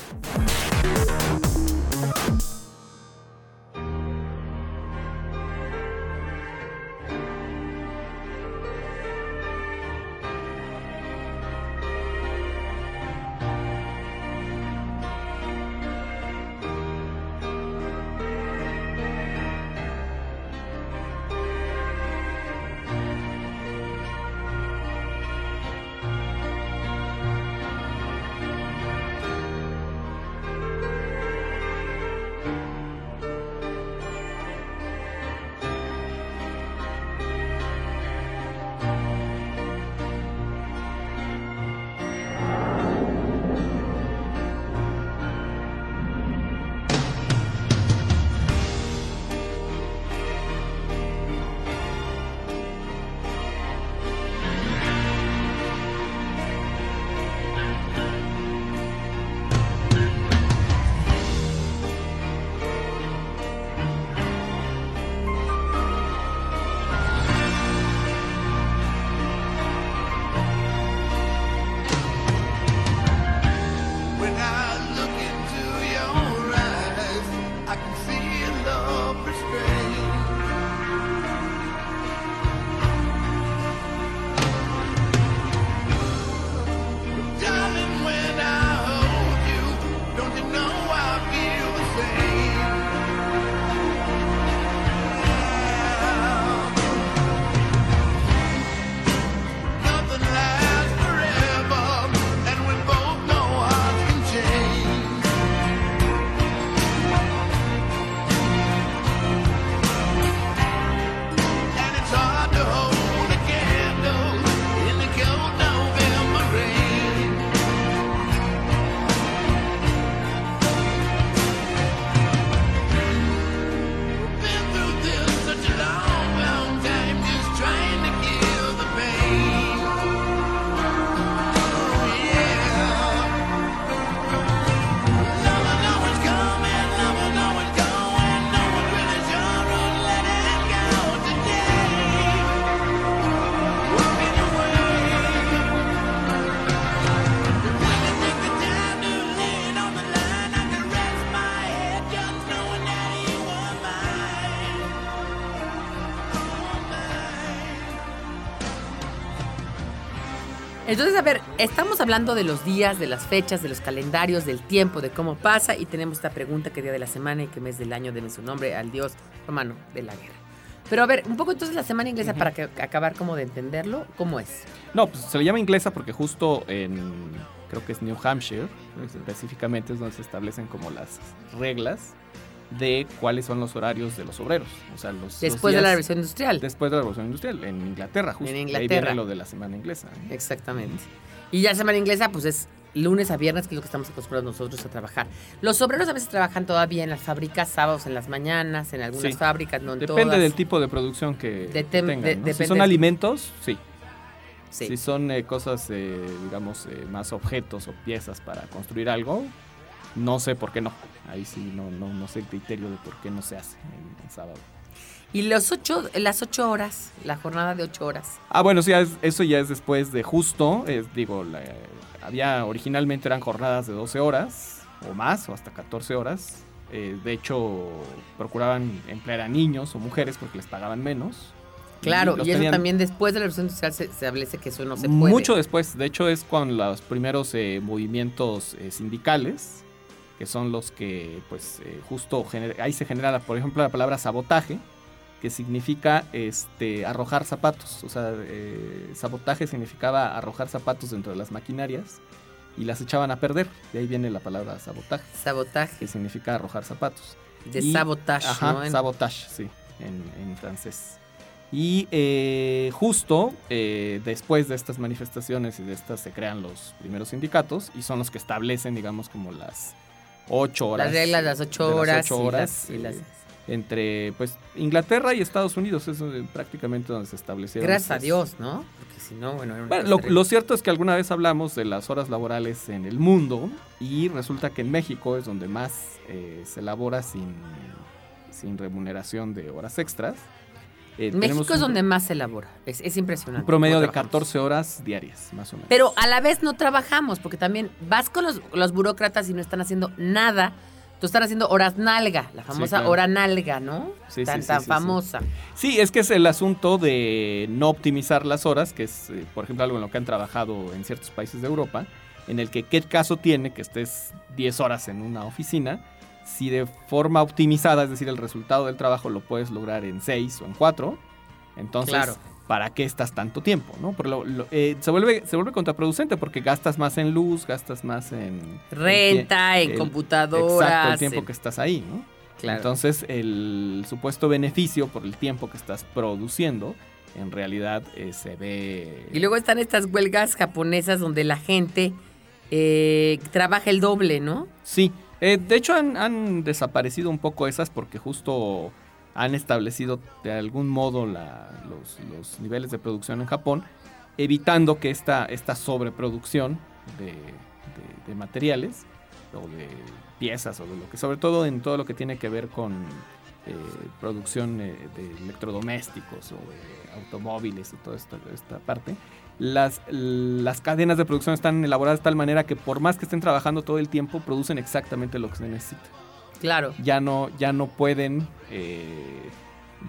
Entonces, a ver, estamos hablando de los días, de las fechas, de los calendarios, del tiempo, de cómo pasa y tenemos esta pregunta que día de la semana y qué mes del año debe su nombre al dios romano de la guerra. Pero a ver, un poco entonces la semana inglesa para que, acabar como de entenderlo, ¿cómo es? No, pues se le llama inglesa porque justo en, creo que es New Hampshire, específicamente es donde se establecen como las reglas de cuáles son los horarios de los obreros. O sea, los, los Después de la revolución industrial. Después de la revolución industrial, en Inglaterra, justo. En De Ahí Inglaterra. viene lo de la semana inglesa. Exactamente. Y ya semana inglesa, pues es lunes a viernes, que es lo que estamos acostumbrados nosotros a trabajar. Los obreros a veces trabajan todavía en las fábricas, sábados en las mañanas, en algunas Sí. fábricas, no en Depende todas. del tipo de producción que De tengan, de- ¿no? Si son alimentos, sí. Sí. Si son eh, cosas, eh, digamos, eh, más objetos o piezas para construir algo, no sé por qué no. Ahí sí no, no, no sé el criterio de por qué no se hace en, sábado. Y los ocho, las ocho horas, la jornada de ocho horas. Ah, bueno, sí, es- eso ya es después de justo. es, digo, la- había originalmente eran jornadas de 12 horas o más, o hasta 14 horas. Eh, de hecho, procuraban emplear a niños o mujeres porque les pagaban menos. Claro, y eso tenían- también después de la revolución industrial se, se establece que eso no se puede. Mucho después, de hecho es con los primeros eh, movimientos eh, sindicales, que son los que pues eh, justo ahí se genera, la- por ejemplo, la palabra sabotaje, que significa este arrojar zapatos, o sea, eh, sabotaje significaba arrojar zapatos dentro de las maquinarias y las echaban a perder, de ahí viene la palabra sabotaje, Sabotaje, que significa arrojar zapatos. de Y- sabotage, Ajá, ¿no? Sabotage, sí, en, en francés. Y eh, justo eh, después de estas manifestaciones y de estas se crean los primeros sindicatos y son los que establecen, digamos, como las ocho horas. las reglas, las ocho de las horas. ocho y horas, las- y eh, las- entre pues Inglaterra y Estados Unidos, es eh, prácticamente donde se establecieron. Gracias a Dios, ¿no? Porque si no, bueno, lo cierto es que alguna vez hablamos de las horas laborales en el mundo y resulta que en México es donde más eh, se labora sin, sin remuneración de horas extras. Eh, México es donde más se elabora. Es, es impresionante. un promedio de trabajamos. 14 horas diarias, más o menos. Pero a la vez no trabajamos, porque también vas con los, los burócratas y no están haciendo nada. Tú están haciendo horas nalga, la famosa claro. hora nalga, ¿no? Sí, tan sí, tan famosa. Sí, es que es el asunto de no optimizar las horas, que es, eh, por ejemplo, algo en lo que han trabajado en ciertos países de Europa, en el que qué caso tiene que estés 10 horas en una oficina, si de forma optimizada, es decir, el resultado del trabajo lo puedes lograr en 6 o en 4, entonces, Claro. ¿para qué estás tanto tiempo? ¿no? Porque lo- lo- eh, se, vuelve, se vuelve contraproducente porque gastas más en luz, gastas más en... Renta, en el- computadoras. Exacto, el tiempo en- que estás ahí, ¿no? Claro. Entonces, el supuesto beneficio por el tiempo que estás produciendo, en realidad eh, se ve... Y luego están estas huelgas japonesas donde la gente eh, trabaja el doble, ¿no? Sí, eh, de hecho han, desaparecido un poco esas porque justo han establecido de algún modo la- los, los niveles de producción en Japón, evitando que esta, esta sobreproducción de, de- de materiales o de piezas o de lo que, sobre todo en todo lo que tiene que ver con eh, producción eh, de electrodomésticos o de automóviles y toda esta, esta parte, las, las cadenas de producción están elaboradas de tal manera que por más que estén trabajando todo el tiempo, producen exactamente lo que se necesita. Claro. Ya no, ya no pueden, eh,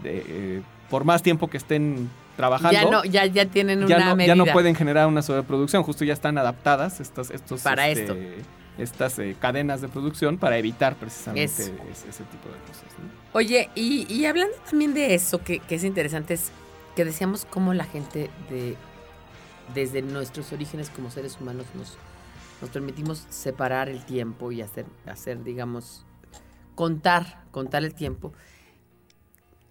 de, eh, por más tiempo que estén trabajando, Ya no, ya, ya tienen ya una no, medida. ya no pueden generar una sobreproducción, justo ya están adaptadas estas, estos, Para este, esto. estas eh, cadenas de producción para evitar precisamente ese, ese tipo de cosas. ¿no? Oye, y, y hablando también de eso, que, que es interesante, es que decíamos cómo la gente de desde nuestros orígenes como seres humanos nos, nos permitimos separar el tiempo y hacer, hacer, digamos, contar, contar el tiempo.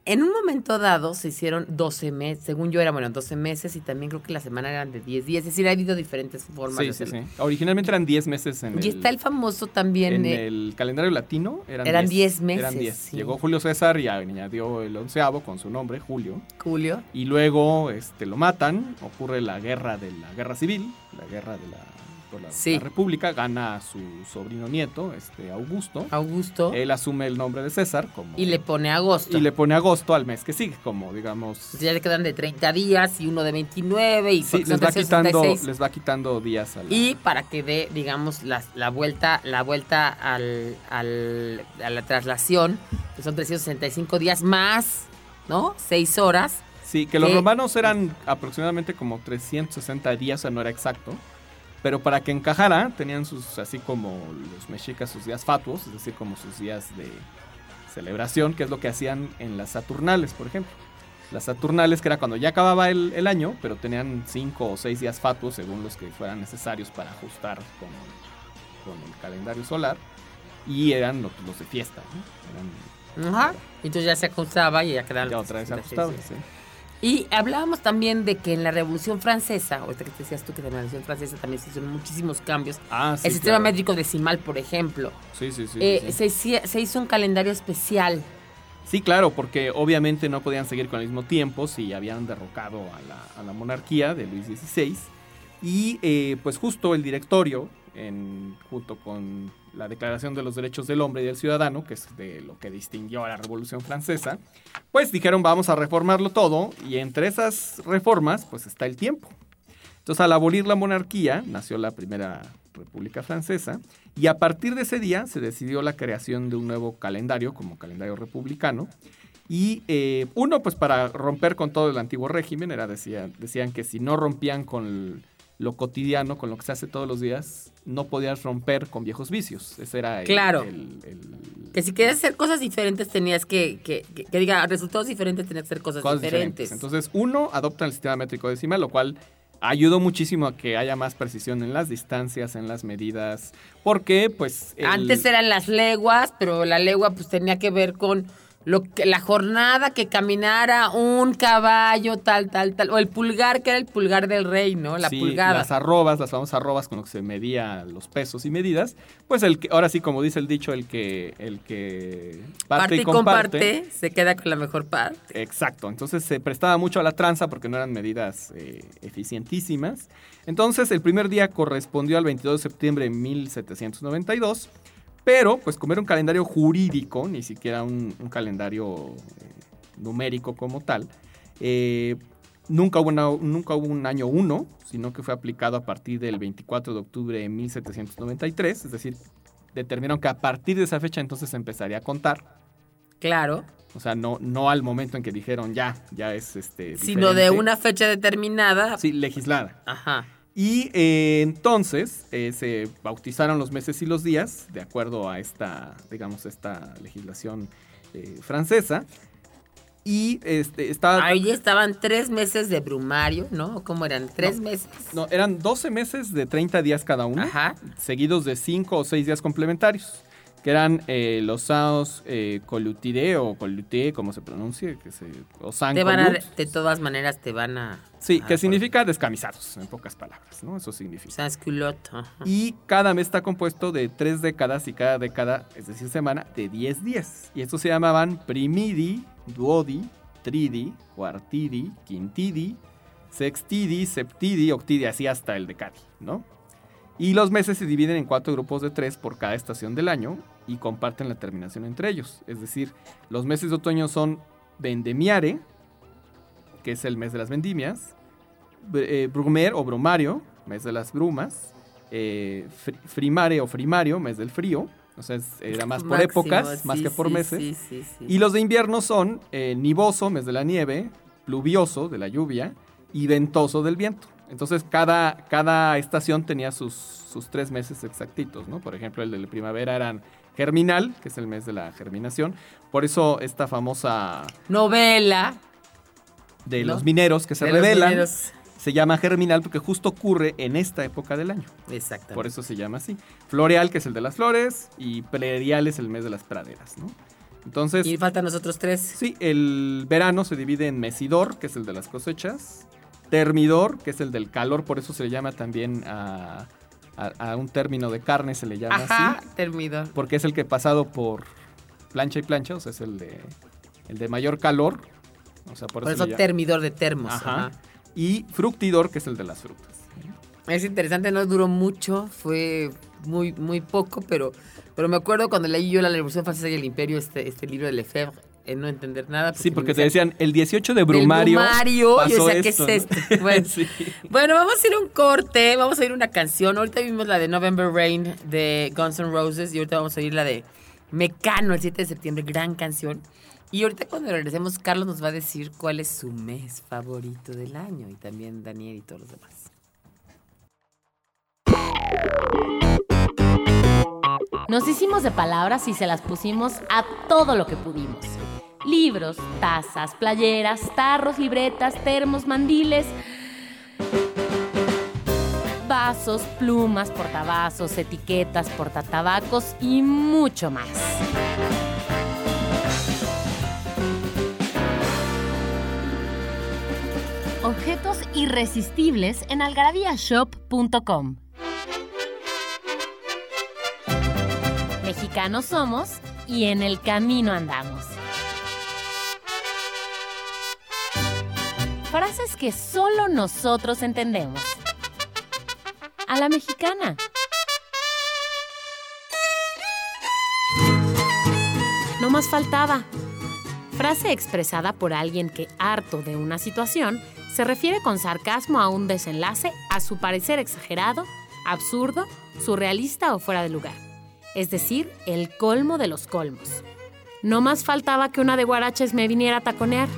En un momento dado se hicieron 12 meses, según yo era, bueno, 12 meses y también creo que la semana eran de 10 días, es decir, ha habido diferentes formas Sí, de sí. Originalmente eran 10 meses en Y el, está el famoso también, en eh, el calendario latino. Eran Eran 10 10 meses, Eran 10. sí. Llegó Julio César y añadió el onceavo con su nombre, Julio. Julio. Y luego este, lo matan, ocurre la guerra de la guerra civil, la guerra de la, por la, Sí. la República, gana su sobrino nieto, este Augusto. Augusto, Él asume el nombre de César como, y le pone agosto. y le pone agosto al mes que sigue, como digamos... Ya le quedan de 30 días y uno de 29 y Sí, les va, quitando, 366. les va quitando días a la- Y para que dé, digamos, la, la vuelta, la vuelta al, al- a la traslación, que son 365 días más, ¿no? 6 horas, Sí, que los ¿Qué? romanos eran aproximadamente como 360 días, o sea, no era exacto. Pero para que encajara, tenían sus, así como los mexicas, sus días fatuos, es decir, como sus días de celebración, que es lo que hacían en las Saturnales, por ejemplo. Las Saturnales, que era cuando ya acababa el, el año, pero tenían cinco o seis días fatuos, según los que fueran necesarios para ajustar con, con el calendario solar. Y eran los, los de fiesta, ¿no? Eran Ajá. Entonces ya se ajustaba y ya quedaban. ya otra vez ajustados, sí. sí. Y hablábamos también de que en la Revolución Francesa, ahorita que te decías tú que en la Revolución Francesa también se hicieron muchísimos cambios. Ah, sí, el sistema claro. métrico decimal, por ejemplo, Sí, sí, sí. eh, sí. Se, hizo un calendario especial. Sí, claro, porque obviamente no podían seguir con el mismo tiempo si habían derrocado a la, a la monarquía de Luis XVI. Y eh, pues justo el directorio, en, junto con la Declaración de los Derechos del Hombre y del Ciudadano, que es de lo que distinguió a la Revolución Francesa, pues dijeron vamos a reformarlo todo y entre esas reformas pues está el tiempo. Entonces al abolir la monarquía nació la primera República Francesa y a partir de ese día se decidió la creación de un nuevo calendario como calendario republicano. Y eh, uno, pues para romper con todo el antiguo régimen, era, decía, decían que si no rompían con lo cotidiano, con lo que se hace todos los días, no podías romper con viejos vicios. Ese era el, Claro. el- el- Que si querías hacer cosas diferentes tenías que, que, que, que diga resultados diferentes tenías que hacer cosas, cosas diferentes. diferentes. Entonces, uno, adopta el sistema métrico decimal, lo cual ayudó muchísimo a que haya más precisión en las distancias, en las medidas, porque pues... el- Antes eran las leguas, pero la legua pues tenía que ver con lo que, la jornada que caminara un caballo, tal, tal, tal. O el pulgar, que era el pulgar del rey, ¿no? La sí, pulgada. Las arrobas, las famosas arrobas con lo que se medía los pesos y medidas. Pues el que, ahora sí, como dice el dicho, el que, el que Parte y comparte, se queda con la mejor parte. Exacto, entonces se prestaba mucho a la tranza porque no eran medidas eh, eficientísimas. Entonces el primer día correspondió al 22 de septiembre de 1792, pero pues como era un calendario jurídico, ni siquiera un, un calendario eh, numérico como tal, eh, nunca, hubo una- nunca hubo un año 1, sino que fue aplicado a partir del 24 de octubre de 1793, es decir, determinaron que a partir de esa fecha entonces empezaría a contar. Claro. O sea, no, no al momento en que dijeron ya, ya es este. Sino de una fecha determinada. Sí, legislada. Ajá. Y eh, entonces eh, se bautizaron los meses y los días, de acuerdo a esta, digamos, esta legislación eh, francesa. Y este, estaba. Ahí estaban tres meses de brumario, ¿no? ¿Cómo eran? ¿Tres meses? No, eran 12 meses de 30 días cada uno, Ajá. seguidos de 5 o 6 días complementarios, que eran eh, los saos eh, colutide o colute, como se pronuncie, que se, o san Te van a, de todas maneras te van a... Sí, Ah, que significa descamisados, en pocas palabras, ¿no? Eso significa. Sans culotte, ajá. Y cada mes está compuesto de tres décadas y cada década, es decir, semana, de 10 días. Y estos se llamaban primidi, duodi, tridi, cuartidi, quintidi, sextidi, septidi, octidi, así hasta el decadi, ¿no? Y los meses se dividen en cuatro grupos de tres por cada estación del año y comparten la terminación entre ellos. Es decir, los meses de otoño son vendemiare, que es el mes de las vendimias, eh, brumer o brumario, mes de las brumas, eh, fri- frimare o frimario, mes del frío, o sea, es- era más por Máximo, épocas, más que por sí, meses. Sí. Y los de invierno son eh, nivoso, mes de la nieve, pluvioso, de la lluvia, y ventoso, del viento. Entonces, cada, cada estación tenía sus, sus tres meses exactitos, ¿no? Por ejemplo, el de la primavera eran germinal, que es el mes de la germinación. Por eso esta famosa Novela. de ¿No? los mineros que se de los se llama germinal porque justo ocurre en esta época del año. Exactamente. Por eso se llama así. Floreal, que es el de las flores, y predial es el mes de las praderas, ¿no? Entonces, Y faltan nosotros tres. sí, el verano se divide en mesidor, que es el de las cosechas, termidor, que es el del calor, por eso se le llama también a, a- a un término de carne, se le llama Ajá, así, termidor. porque es el que pasado por plancha y plancha, o sea, es el de, el de mayor calor, o sea, por, Por eso, termidor de termos. Ajá. ajá. Y fructidor, que es el de las frutas. Es interesante, no duró mucho, fue muy, muy poco, pero, pero me acuerdo cuando leí yo la Revolución Francesa y el Imperio, este, este libro de Lefebvre, en no entender nada. Sí, porque te decían, el 18 de "Del Brumario. Brumario", pasó yo decía, ¿qué esto, es ¿no? esto? *laughs* Bueno, Sí. Bueno, vamos a ir a un corte, vamos a ir a una canción. Ahorita vimos la de November Rain de Guns N' Roses y ahorita vamos a ir la de Mecano el 7 de septiembre, gran canción. Y ahorita cuando regresemos, Carlos nos va a decir cuál es su mes favorito del año y también Daniel y todos los demás. Nos hicimos de palabras y se las pusimos a todo lo que pudimos. Libros, tazas, playeras, tarros, libretas, termos, mandiles, vasos, plumas, portavasos, etiquetas, portatabacos y mucho más. Objetos irresistibles en algarabíashop.com. Mexicanos somos y en el camino andamos. Frases que solo nosotros entendemos. A la mexicana. No más faltaba. Frase expresada por alguien que, harto de una situación, se refiere con sarcasmo a un desenlace a su parecer exagerado, absurdo, surrealista o fuera de lugar. Es decir, el colmo de los colmos. No más faltaba que una de guaraches me viniera a taconear.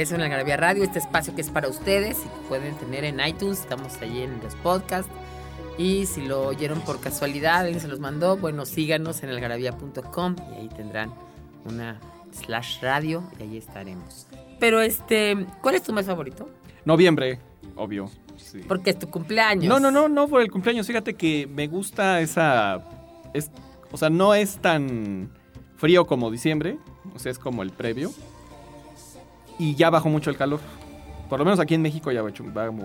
Regreso en la Garabía Radio, este espacio que es para ustedes y que pueden tener en iTunes, estamos allí en los podcasts. Y si lo oyeron por casualidad, alguien se los mandó, bueno, síganos en elgarabía.com y ahí tendrán una slash radio y ahí estaremos. Pero este, ¿cuál es tu mes favorito? Noviembre, obvio. sí. Porque es tu cumpleaños. No, no, no, no por el cumpleaños. Fíjate que me gusta esa. Es, o sea, no es tan frío como diciembre. O sea, es como el previo. Y ya bajó mucho el calor. Por lo menos aquí en México ya bajó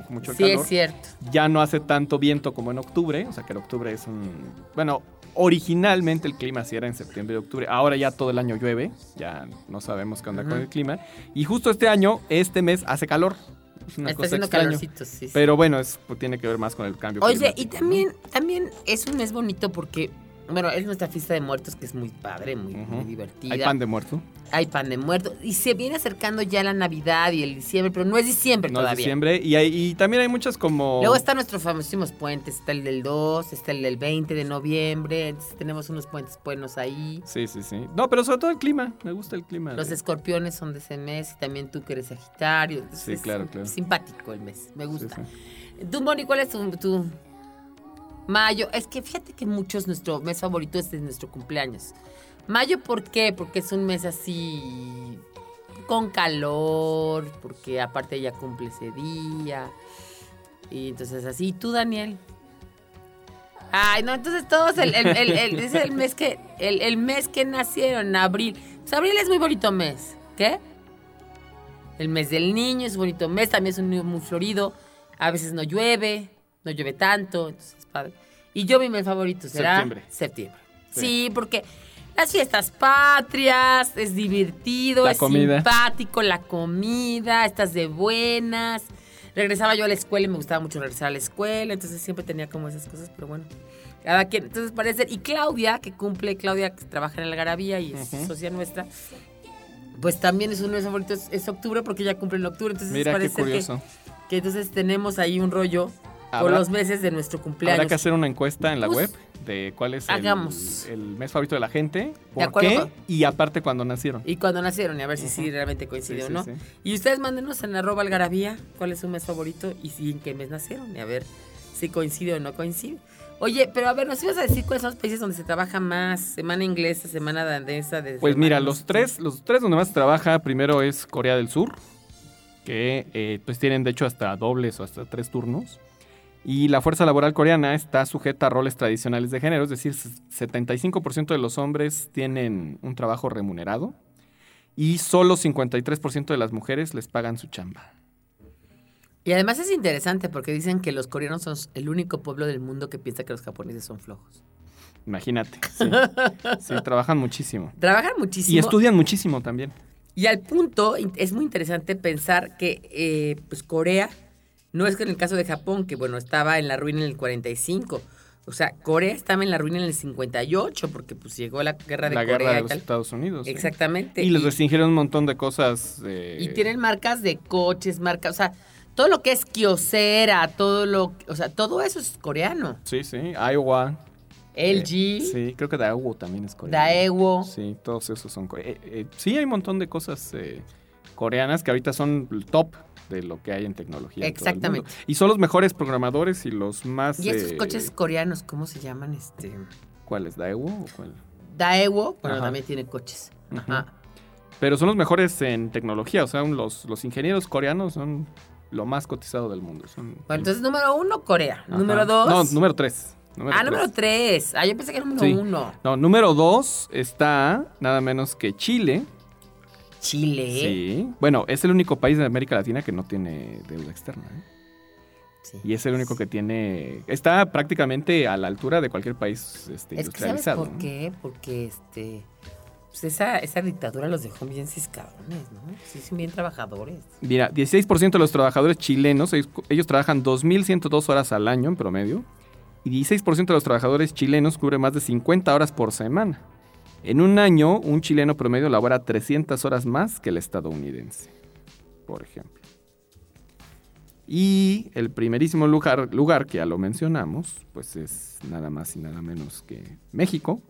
mucho el Sí, calor. es cierto. Ya no hace tanto viento como en octubre. O sea, que en octubre es un. Bueno, originalmente el clima sí era en septiembre y octubre. Ahora ya todo el año llueve. Ya no sabemos qué onda con el clima. Y justo este año, este mes, hace calor. Es una Está cosa haciendo extraña. calorcito, sí. sí. Pero bueno, es, pues, tiene que ver más con el cambio Oye, climático. y también, también es un mes bonito porque, bueno, es nuestra fiesta de muertos que es muy padre, muy, divertida. Hay pan de muerto. Hay pan de muertos. Y se viene acercando ya la Navidad y el diciembre, pero no es diciembre No es todavía. diciembre. Y, hay- y también hay muchas como. Luego están nuestros famosísimos puentes. Está el del 2, está el del 20 de noviembre. Entonces tenemos unos puentes buenos ahí. Sí, sí, sí. No, pero sobre todo el clima. Me gusta el clima. Los escorpiones son de ese mes y también tú que eres Sagitario. Entonces Sí, es claro, claro. Simpático el mes, me Sí, gusta. sí. Tú, Moni, ¿cuál es tu, tu mayo? Es que fíjate que muchos, nuestro mes favorito es de nuestro cumpleaños. Mayo, ¿por qué? Porque es un mes así con calor, porque aparte ella cumple ese día. Y entonces así, ¿y tú, Daniel? Ay, no, entonces todos el, es el mes que el, mes que nacieron, abril. Pues abril es muy bonito mes. ¿Qué? El mes del niño es bonito mes, también es un mes muy florido. A veces no llueve, no llueve tanto, entonces es padre. Y yo mi mes favorito será Septiembre. septiembre. Sí. Sí, porque las fiestas patrias, es divertido, La es comida. simpático, la comida, estás de buenas. Regresaba yo a la escuela y me gustaba mucho regresar a la escuela, entonces siempre tenía como esas cosas, pero bueno. Cada quien, entonces parece. Y Claudia, que cumple, Claudia que trabaja en la Garabía y es Ujú. socia nuestra, pues también es uno de sus favoritos, es octubre porque ella cumple en octubre, entonces Mira qué parece que- curioso. Que, entonces tenemos ahí un rollo por los meses de nuestro cumpleaños. Habrá que hacer una encuesta en la Pues, web de cuál es hagamos. el mes favorito de la gente, por qué con- y aparte cuando nacieron. Y cuando nacieron, y a ver si sí realmente coincide Sí, o sí, no. sí. Y ustedes mándenos en arroba algarabía cuál es su mes favorito y si en qué mes nacieron. Y a ver si coincide o no coincide. Oye, pero a ver, nos ibas a decir cuáles son los países donde se trabaja más. Semana inglesa, semana danesa. De Pues mira, los tres, los tres donde más se trabaja, primero es Corea del Sur, que eh, pues tienen de hecho hasta dobles o hasta tres turnos. Y la fuerza laboral coreana está sujeta a roles tradicionales de género, es decir, 75% de los hombres tienen un trabajo remunerado y solo 53% de las mujeres les pagan su chamba. Y además es interesante porque dicen que los coreanos son el único pueblo del mundo que piensa que los japoneses son flojos. Imagínate. Sí, *laughs* Sí, trabajan muchísimo. Trabajan muchísimo. Y estudian muchísimo también. Y al punto, es muy interesante pensar que eh, pues Corea, no es que en el caso de Japón, que bueno, estaba en la ruina en el 45. O sea, Corea estaba en la ruina en el 58, porque pues llegó la guerra de La Corea guerra de los tal. Estados Unidos. sí. Exactamente. Y les restringieron un montón de cosas. eh, Y tienen marcas de coches, marcas, o sea, todo lo que es kiosera, todo lo, o sea, todo eso es coreano. Sí, sí. Iowa. LG, Eh, sí, creo que Daewoo también es coreano. Daewoo. Sí, todos esos son coreanos. sí, hay un montón de cosas eh, coreanas que ahorita son el top de lo que hay en tecnología. en todo el Exactamente. mundo. Y son los mejores programadores y los más... Y estos eh, coches coreanos, ¿cómo se llaman? Este, ¿Cuáles? ¿Daewoo o cuál? Daewoo, bueno, Ajá. también tiene coches. Ajá. Pero son los mejores en tecnología. O sea, los, los ingenieros coreanos son lo más cotizado del mundo. Son, Bueno, entonces número uno, Corea. Número dos. No, número tres. Número ah, tres. número tres. Ah, yo pensé que era número Sí. uno. No, número dos está nada menos que Chile. Chile. Sí. Bueno, es el único país de América Latina que no tiene deuda externa. ¿eh? Sí. Y es el único que tiene. Está prácticamente a la altura de cualquier país este, Es que ¿sabes industrializado. por qué? Porque este. Pues esa, esa dictadura los dejó bien ciscadones, ¿no? Sí, son bien trabajadores. Mira, 16% de los trabajadores chilenos, ellos, ellos trabajan 2.102 horas al año en promedio. Y 16% de los trabajadores chilenos cubre más de 50 horas por semana. En un año, un chileno promedio labora 300 horas más que el estadounidense, por ejemplo. Y el primerísimo lugar, lugar que ya lo mencionamos, pues es nada más y nada menos que México.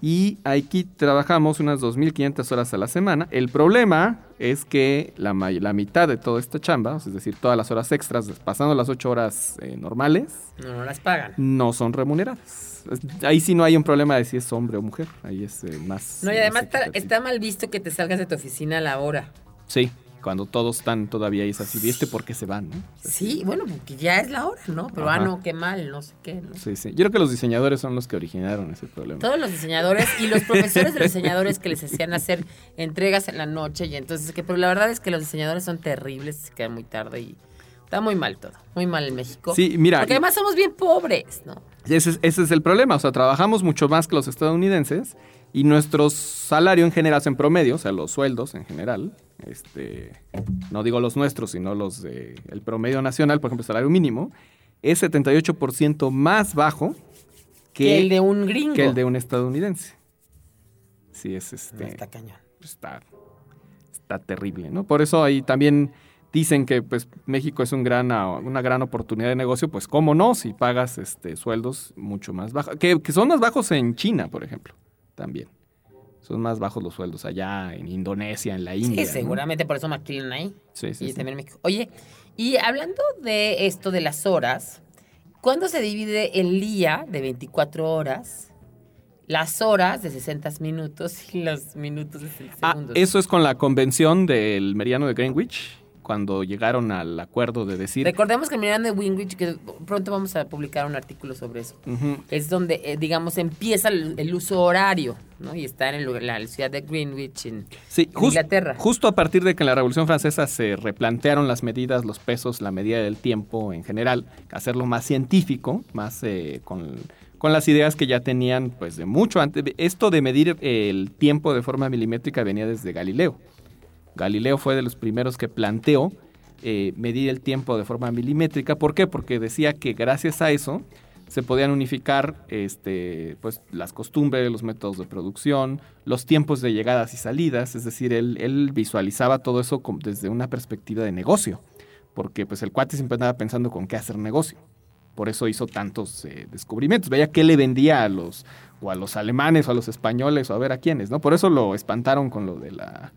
Y aquí trabajamos unas 2.500 horas a la semana. El problema es que la, la mitad de toda esta chamba, es decir, todas las horas extras, pasando las 8 horas eh, normales, No, no las pagan. no son remuneradas. Ahí sí no hay un problema de si es hombre o mujer. Ahí es eh, más. No, y más además está mal visto que te salgas de tu oficina a la hora. Sí, cuando todos están todavía ahí es así. ¿Y este por qué se van? no? Sí, bueno, porque ya es la hora, ¿no? Pero, ah, Ajá. no, qué mal, no sé qué, ¿no? Sí, sí. Yo creo que los diseñadores son los que originaron ese problema. Todos los diseñadores y los profesores de los diseñadores que les hacían hacer entregas en la noche y entonces que pero la verdad es que los diseñadores son terribles, se quedan muy tarde y está muy mal todo, muy mal en México. Sí, mira. Porque además somos bien pobres, ¿no? Ese es, ese es el problema, o sea, trabajamos mucho más que los estadounidenses y nuestro salario en general, en promedio, o sea, los sueldos en general, este, no digo los nuestros, sino los del promedio nacional, por ejemplo, el salario mínimo, es 78% más bajo que, Que el de un gringo. que el de un estadounidense. Sí, es este. No, está cañón. está, está terrible, ¿no? Por eso ahí también dicen que pues México es un gran, una gran oportunidad de negocio, pues cómo no, si pagas este, sueldos mucho más bajos, que, que son más bajos en China, por ejemplo, también. Son más bajos los sueldos allá, en Indonesia, en la India. Sí, ¿no? seguramente por eso maquilan ahí. Sí, sí, y sí. también en México. Oye, y hablando de esto de las horas, ¿cuándo se divide el día de 24 horas? Las horas de 60 minutos y los minutos de 60 Ah, segundos. eso es con la convención del meridiano de Greenwich, cuando llegaron al acuerdo de decir... Recordemos que el meridiano de Greenwich, que pronto vamos a publicar un artículo sobre eso, es donde, eh, digamos, empieza el, el uso horario, ¿no? Y está en el lugar- la ciudad de Greenwich, en, Sí, en Inglaterra. justo a partir de que en la Revolución Francesa se replantearon las medidas, los pesos, la medida del tiempo en general, hacerlo más científico, más eh, con, con las ideas que ya tenían pues de mucho antes. Esto de medir el tiempo de forma milimétrica venía desde Galileo. Galileo fue de los primeros que planteó eh, medir el tiempo de forma milimétrica. ¿Por qué? Porque decía que gracias a eso se podían unificar este, pues, las costumbres, los métodos de producción, los tiempos de llegadas y salidas. Es decir, él, visualizaba todo eso desde una perspectiva de negocio. Porque pues, el cuate siempre andaba pensando con qué hacer negocio. Por eso hizo tantos eh, descubrimientos. Veía qué le vendía a los, o a los alemanes, o a los españoles, o a ver a quiénes, ¿no? Por eso lo espantaron con lo de la,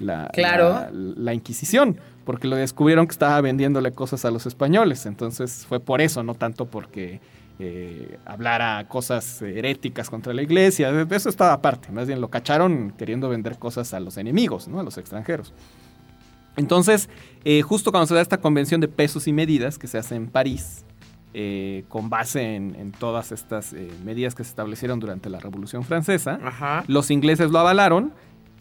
la, Claro. la, la Inquisición, porque lo descubrieron que estaba vendiéndole cosas a los españoles. Entonces fue por eso, no tanto porque eh, hablara cosas heréticas contra la iglesia. De eso estaba aparte. Más bien lo cacharon queriendo vender cosas a los enemigos, ¿no? A los extranjeros. Entonces, eh, justo cuando se da esta convención de pesos y medidas que se hace en París, eh, con base en, en todas estas eh, medidas que se establecieron durante la Revolución Francesa, Ajá. los ingleses lo avalaron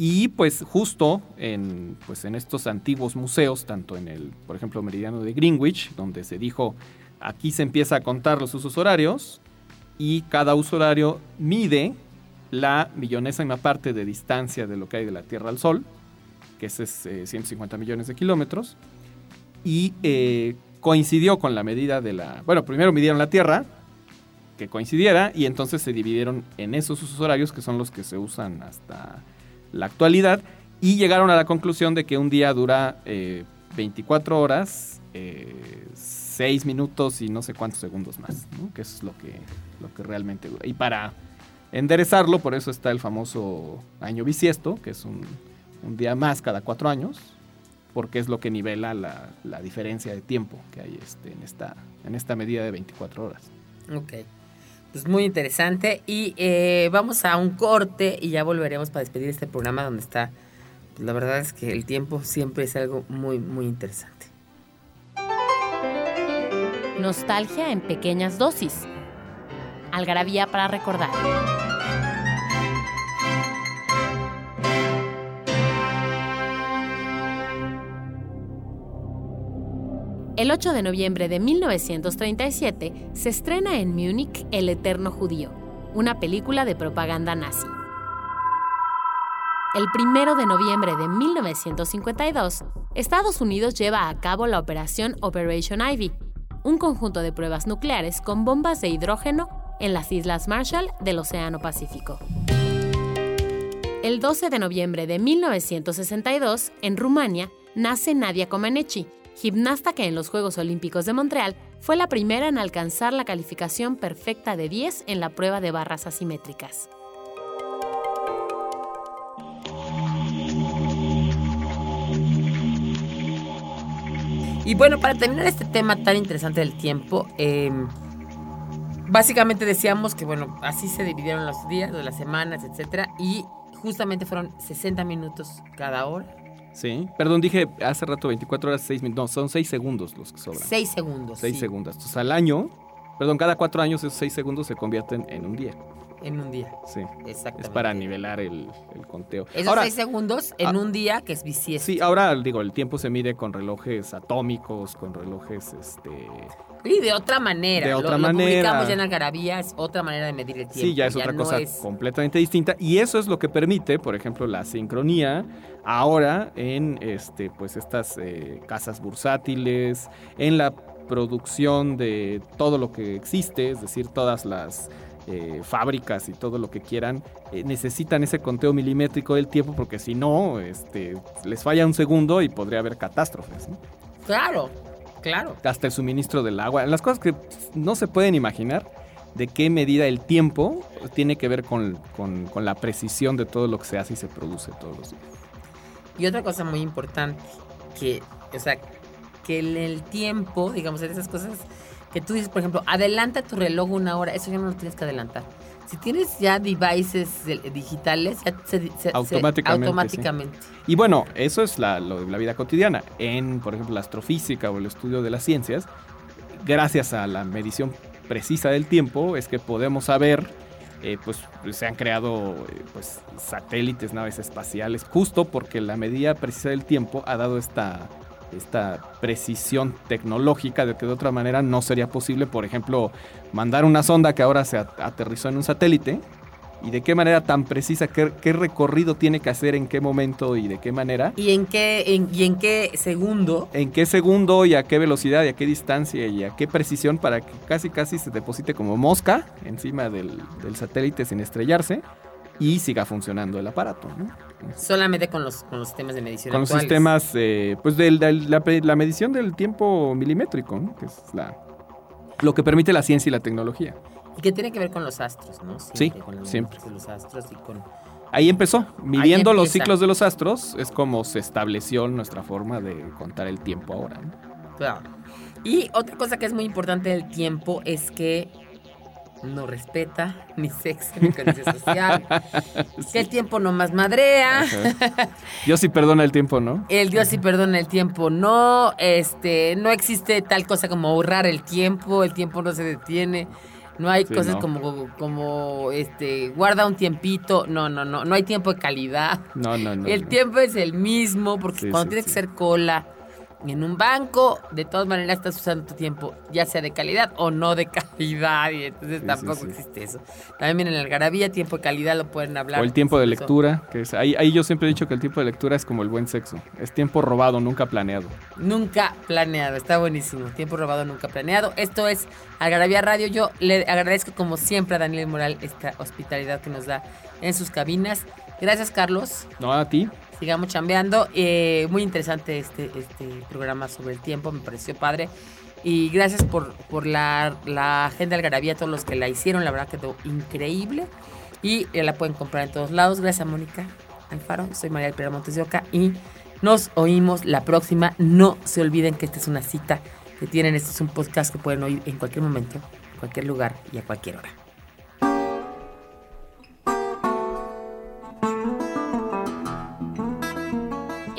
y pues justo en, pues, en estos antiguos museos, tanto en el, por ejemplo, Meridiano de Greenwich, donde se dijo, aquí se empieza a contar los usos horarios y cada uso horario mide la millonésima parte de distancia de lo que hay de la Tierra al Sol, que es eh, 150 millones de kilómetros, y eh, coincidió con la medida de la... Bueno, primero midieron la Tierra, que coincidiera, y entonces se dividieron en esos usos horarios, que son los que se usan hasta la actualidad, y llegaron a la conclusión de que un día dura eh, 24 horas, eh, 6 minutos y no sé cuántos segundos más, que es lo que, lo que realmente dura. Y para enderezarlo, por eso está el famoso año bisiesto, que es un, un día más cada cuatro años, porque es lo que nivela la, la diferencia de tiempo que hay este, en, esta, en esta medida de 24 horas. Ok. Pues muy interesante. Y eh, vamos a un corte y ya volveremos para despedir este programa donde está. pues, la verdad es que el tiempo siempre es algo muy, muy interesante. Nostalgia en pequeñas dosis. Algarabía para recordar. El 8 de noviembre de 1937 se estrena en Múnich El Eterno Judío, una película de propaganda nazi. El 1 de noviembre de 1952, Estados Unidos lleva a cabo la operación Operation Ivy, un conjunto de pruebas nucleares con bombas de hidrógeno en las Islas Marshall del Océano Pacífico. El 12 de noviembre de 1962, en Rumania, nace Nadia Comaneci, gimnasta que en los Juegos Olímpicos de Montreal fue la primera en alcanzar la calificación perfecta de 10 en la prueba de barras asimétricas. Y bueno, para terminar este tema tan interesante del tiempo, eh, básicamente decíamos que, bueno, así se dividieron los días, las semanas, etcétera, y justamente fueron 60 minutos cada hora, Sí, perdón, dije hace rato 24 horas, 6 minutos. No, son 6 segundos los que sobran. 6 segundos. 6 sí, segundos. Entonces al año, perdón, cada 4 años esos 6 segundos se convierten en un día. En un día, Sí. exactamente. Es para nivelar el, el conteo. Esos Ahora, 6 segundos en ah, un día que es bisiesto. sí, ahora digo, el tiempo se mide con relojes atómicos, con relojes, este... Y de otra manera. De Lo- otra lo, manera. publicamos ya en Algarabía, es otra manera de medir el tiempo. Sí, ya es otra cosa es- completamente distinta. Y eso es lo que permite, por ejemplo, la sincronía ahora en este, pues estas eh, casas bursátiles, en la producción de todo lo que existe, es decir, todas las eh, fábricas y todo lo que quieran, eh, necesitan ese conteo milimétrico del tiempo porque si no, este, les falla un segundo y podría haber catástrofes. ¿no? Claro, claro. hasta el suministro del agua, las cosas que no se pueden imaginar de qué medida el tiempo tiene que ver con, con- con la precisión de todo lo que se hace y se produce todos los días. Y otra cosa muy importante, que, o sea, que en el tiempo, digamos, en esas cosas que tú dices, por ejemplo, adelanta tu reloj una hora, eso ya no lo tienes que adelantar. Si tienes ya devices de- digitales, ya se, se- se- Automáticamente, automáticamente. Y bueno, eso es la, lo de la vida cotidiana. En, por ejemplo, la astrofísica o el estudio de las ciencias, gracias a la medición precisa del tiempo, es que podemos saber, eh, pues se han creado eh, pues, satélites, naves espaciales, justo porque la medida precisa del tiempo ha dado esta, esta precisión tecnológica de que de otra manera no sería posible, por ejemplo, mandar una sonda que ahora se at- aterrizó en un satélite y de qué manera tan precisa, qué, qué recorrido tiene que hacer, en qué momento y de qué manera, ¿Y en qué, en- y en qué segundo? en qué segundo y a qué velocidad y a qué distancia y a qué precisión para que casi casi se deposite como mosca encima del, del satélite sin estrellarse y siga funcionando el aparato. ¿no? Solamente con los, con los sistemas de medición Con los sistemas, eh, pues de la, medición del tiempo milimétrico, ¿no? que es la, lo que permite la ciencia y la tecnología. Y que tiene que ver con los astros, ¿no? Sí, con los siempre. los astros y con... Ahí empezó, midiendo los ciclos de los astros, es como se estableció nuestra forma de contar el tiempo ahora. ¿no? Claro. Y otra cosa que es muy importante del tiempo es que no respeta *laughs* ni sexo ni condición social. *laughs* Que el tiempo no más madrea. Ajá. *laughs* Dios sí perdona el tiempo, ¿no? El Dios sí perdona el tiempo, no, este, no existe tal cosa como ahorrar el tiempo, el tiempo no se detiene, no hay Sí, cosas no. como, como, este, guarda un tiempito, no, no, no, no hay tiempo de calidad. No, no, no. el no. tiempo es el mismo, porque Sí, cuando tienes que hacer cola en un banco, de todas maneras estás usando tu tiempo, ya sea de calidad o no de *laughs* calidad, y entonces Sí, tampoco sí. existe eso. También en el algarabía, tiempo de calidad lo pueden hablar. O el tiempo de lectura, que es, ahí, ahí yo siempre he dicho que el tiempo de lectura es como el buen sexo. Es tiempo robado, nunca planeado. Nunca planeado, está buenísimo. Tiempo robado, nunca planeado. Esto es Algarabía Radio. Yo le agradezco como siempre a Daniel Moral esta hospitalidad que nos da en sus cabinas. Gracias, Carlos. No a ti. Sigamos chambeando. Eh, muy interesante este, este programa sobre el tiempo, me pareció padre. Y gracias por, por la, la agenda Algarabía, a todos los que la hicieron, la verdad quedó increíble. Y eh, la pueden comprar en todos lados. Gracias, Mónica Alfaro. Soy María del Pilar Montes de Oca y nos oímos la próxima. No se olviden que esta es una cita que tienen. Este es un podcast que pueden oír en cualquier momento, en cualquier lugar y a cualquier hora.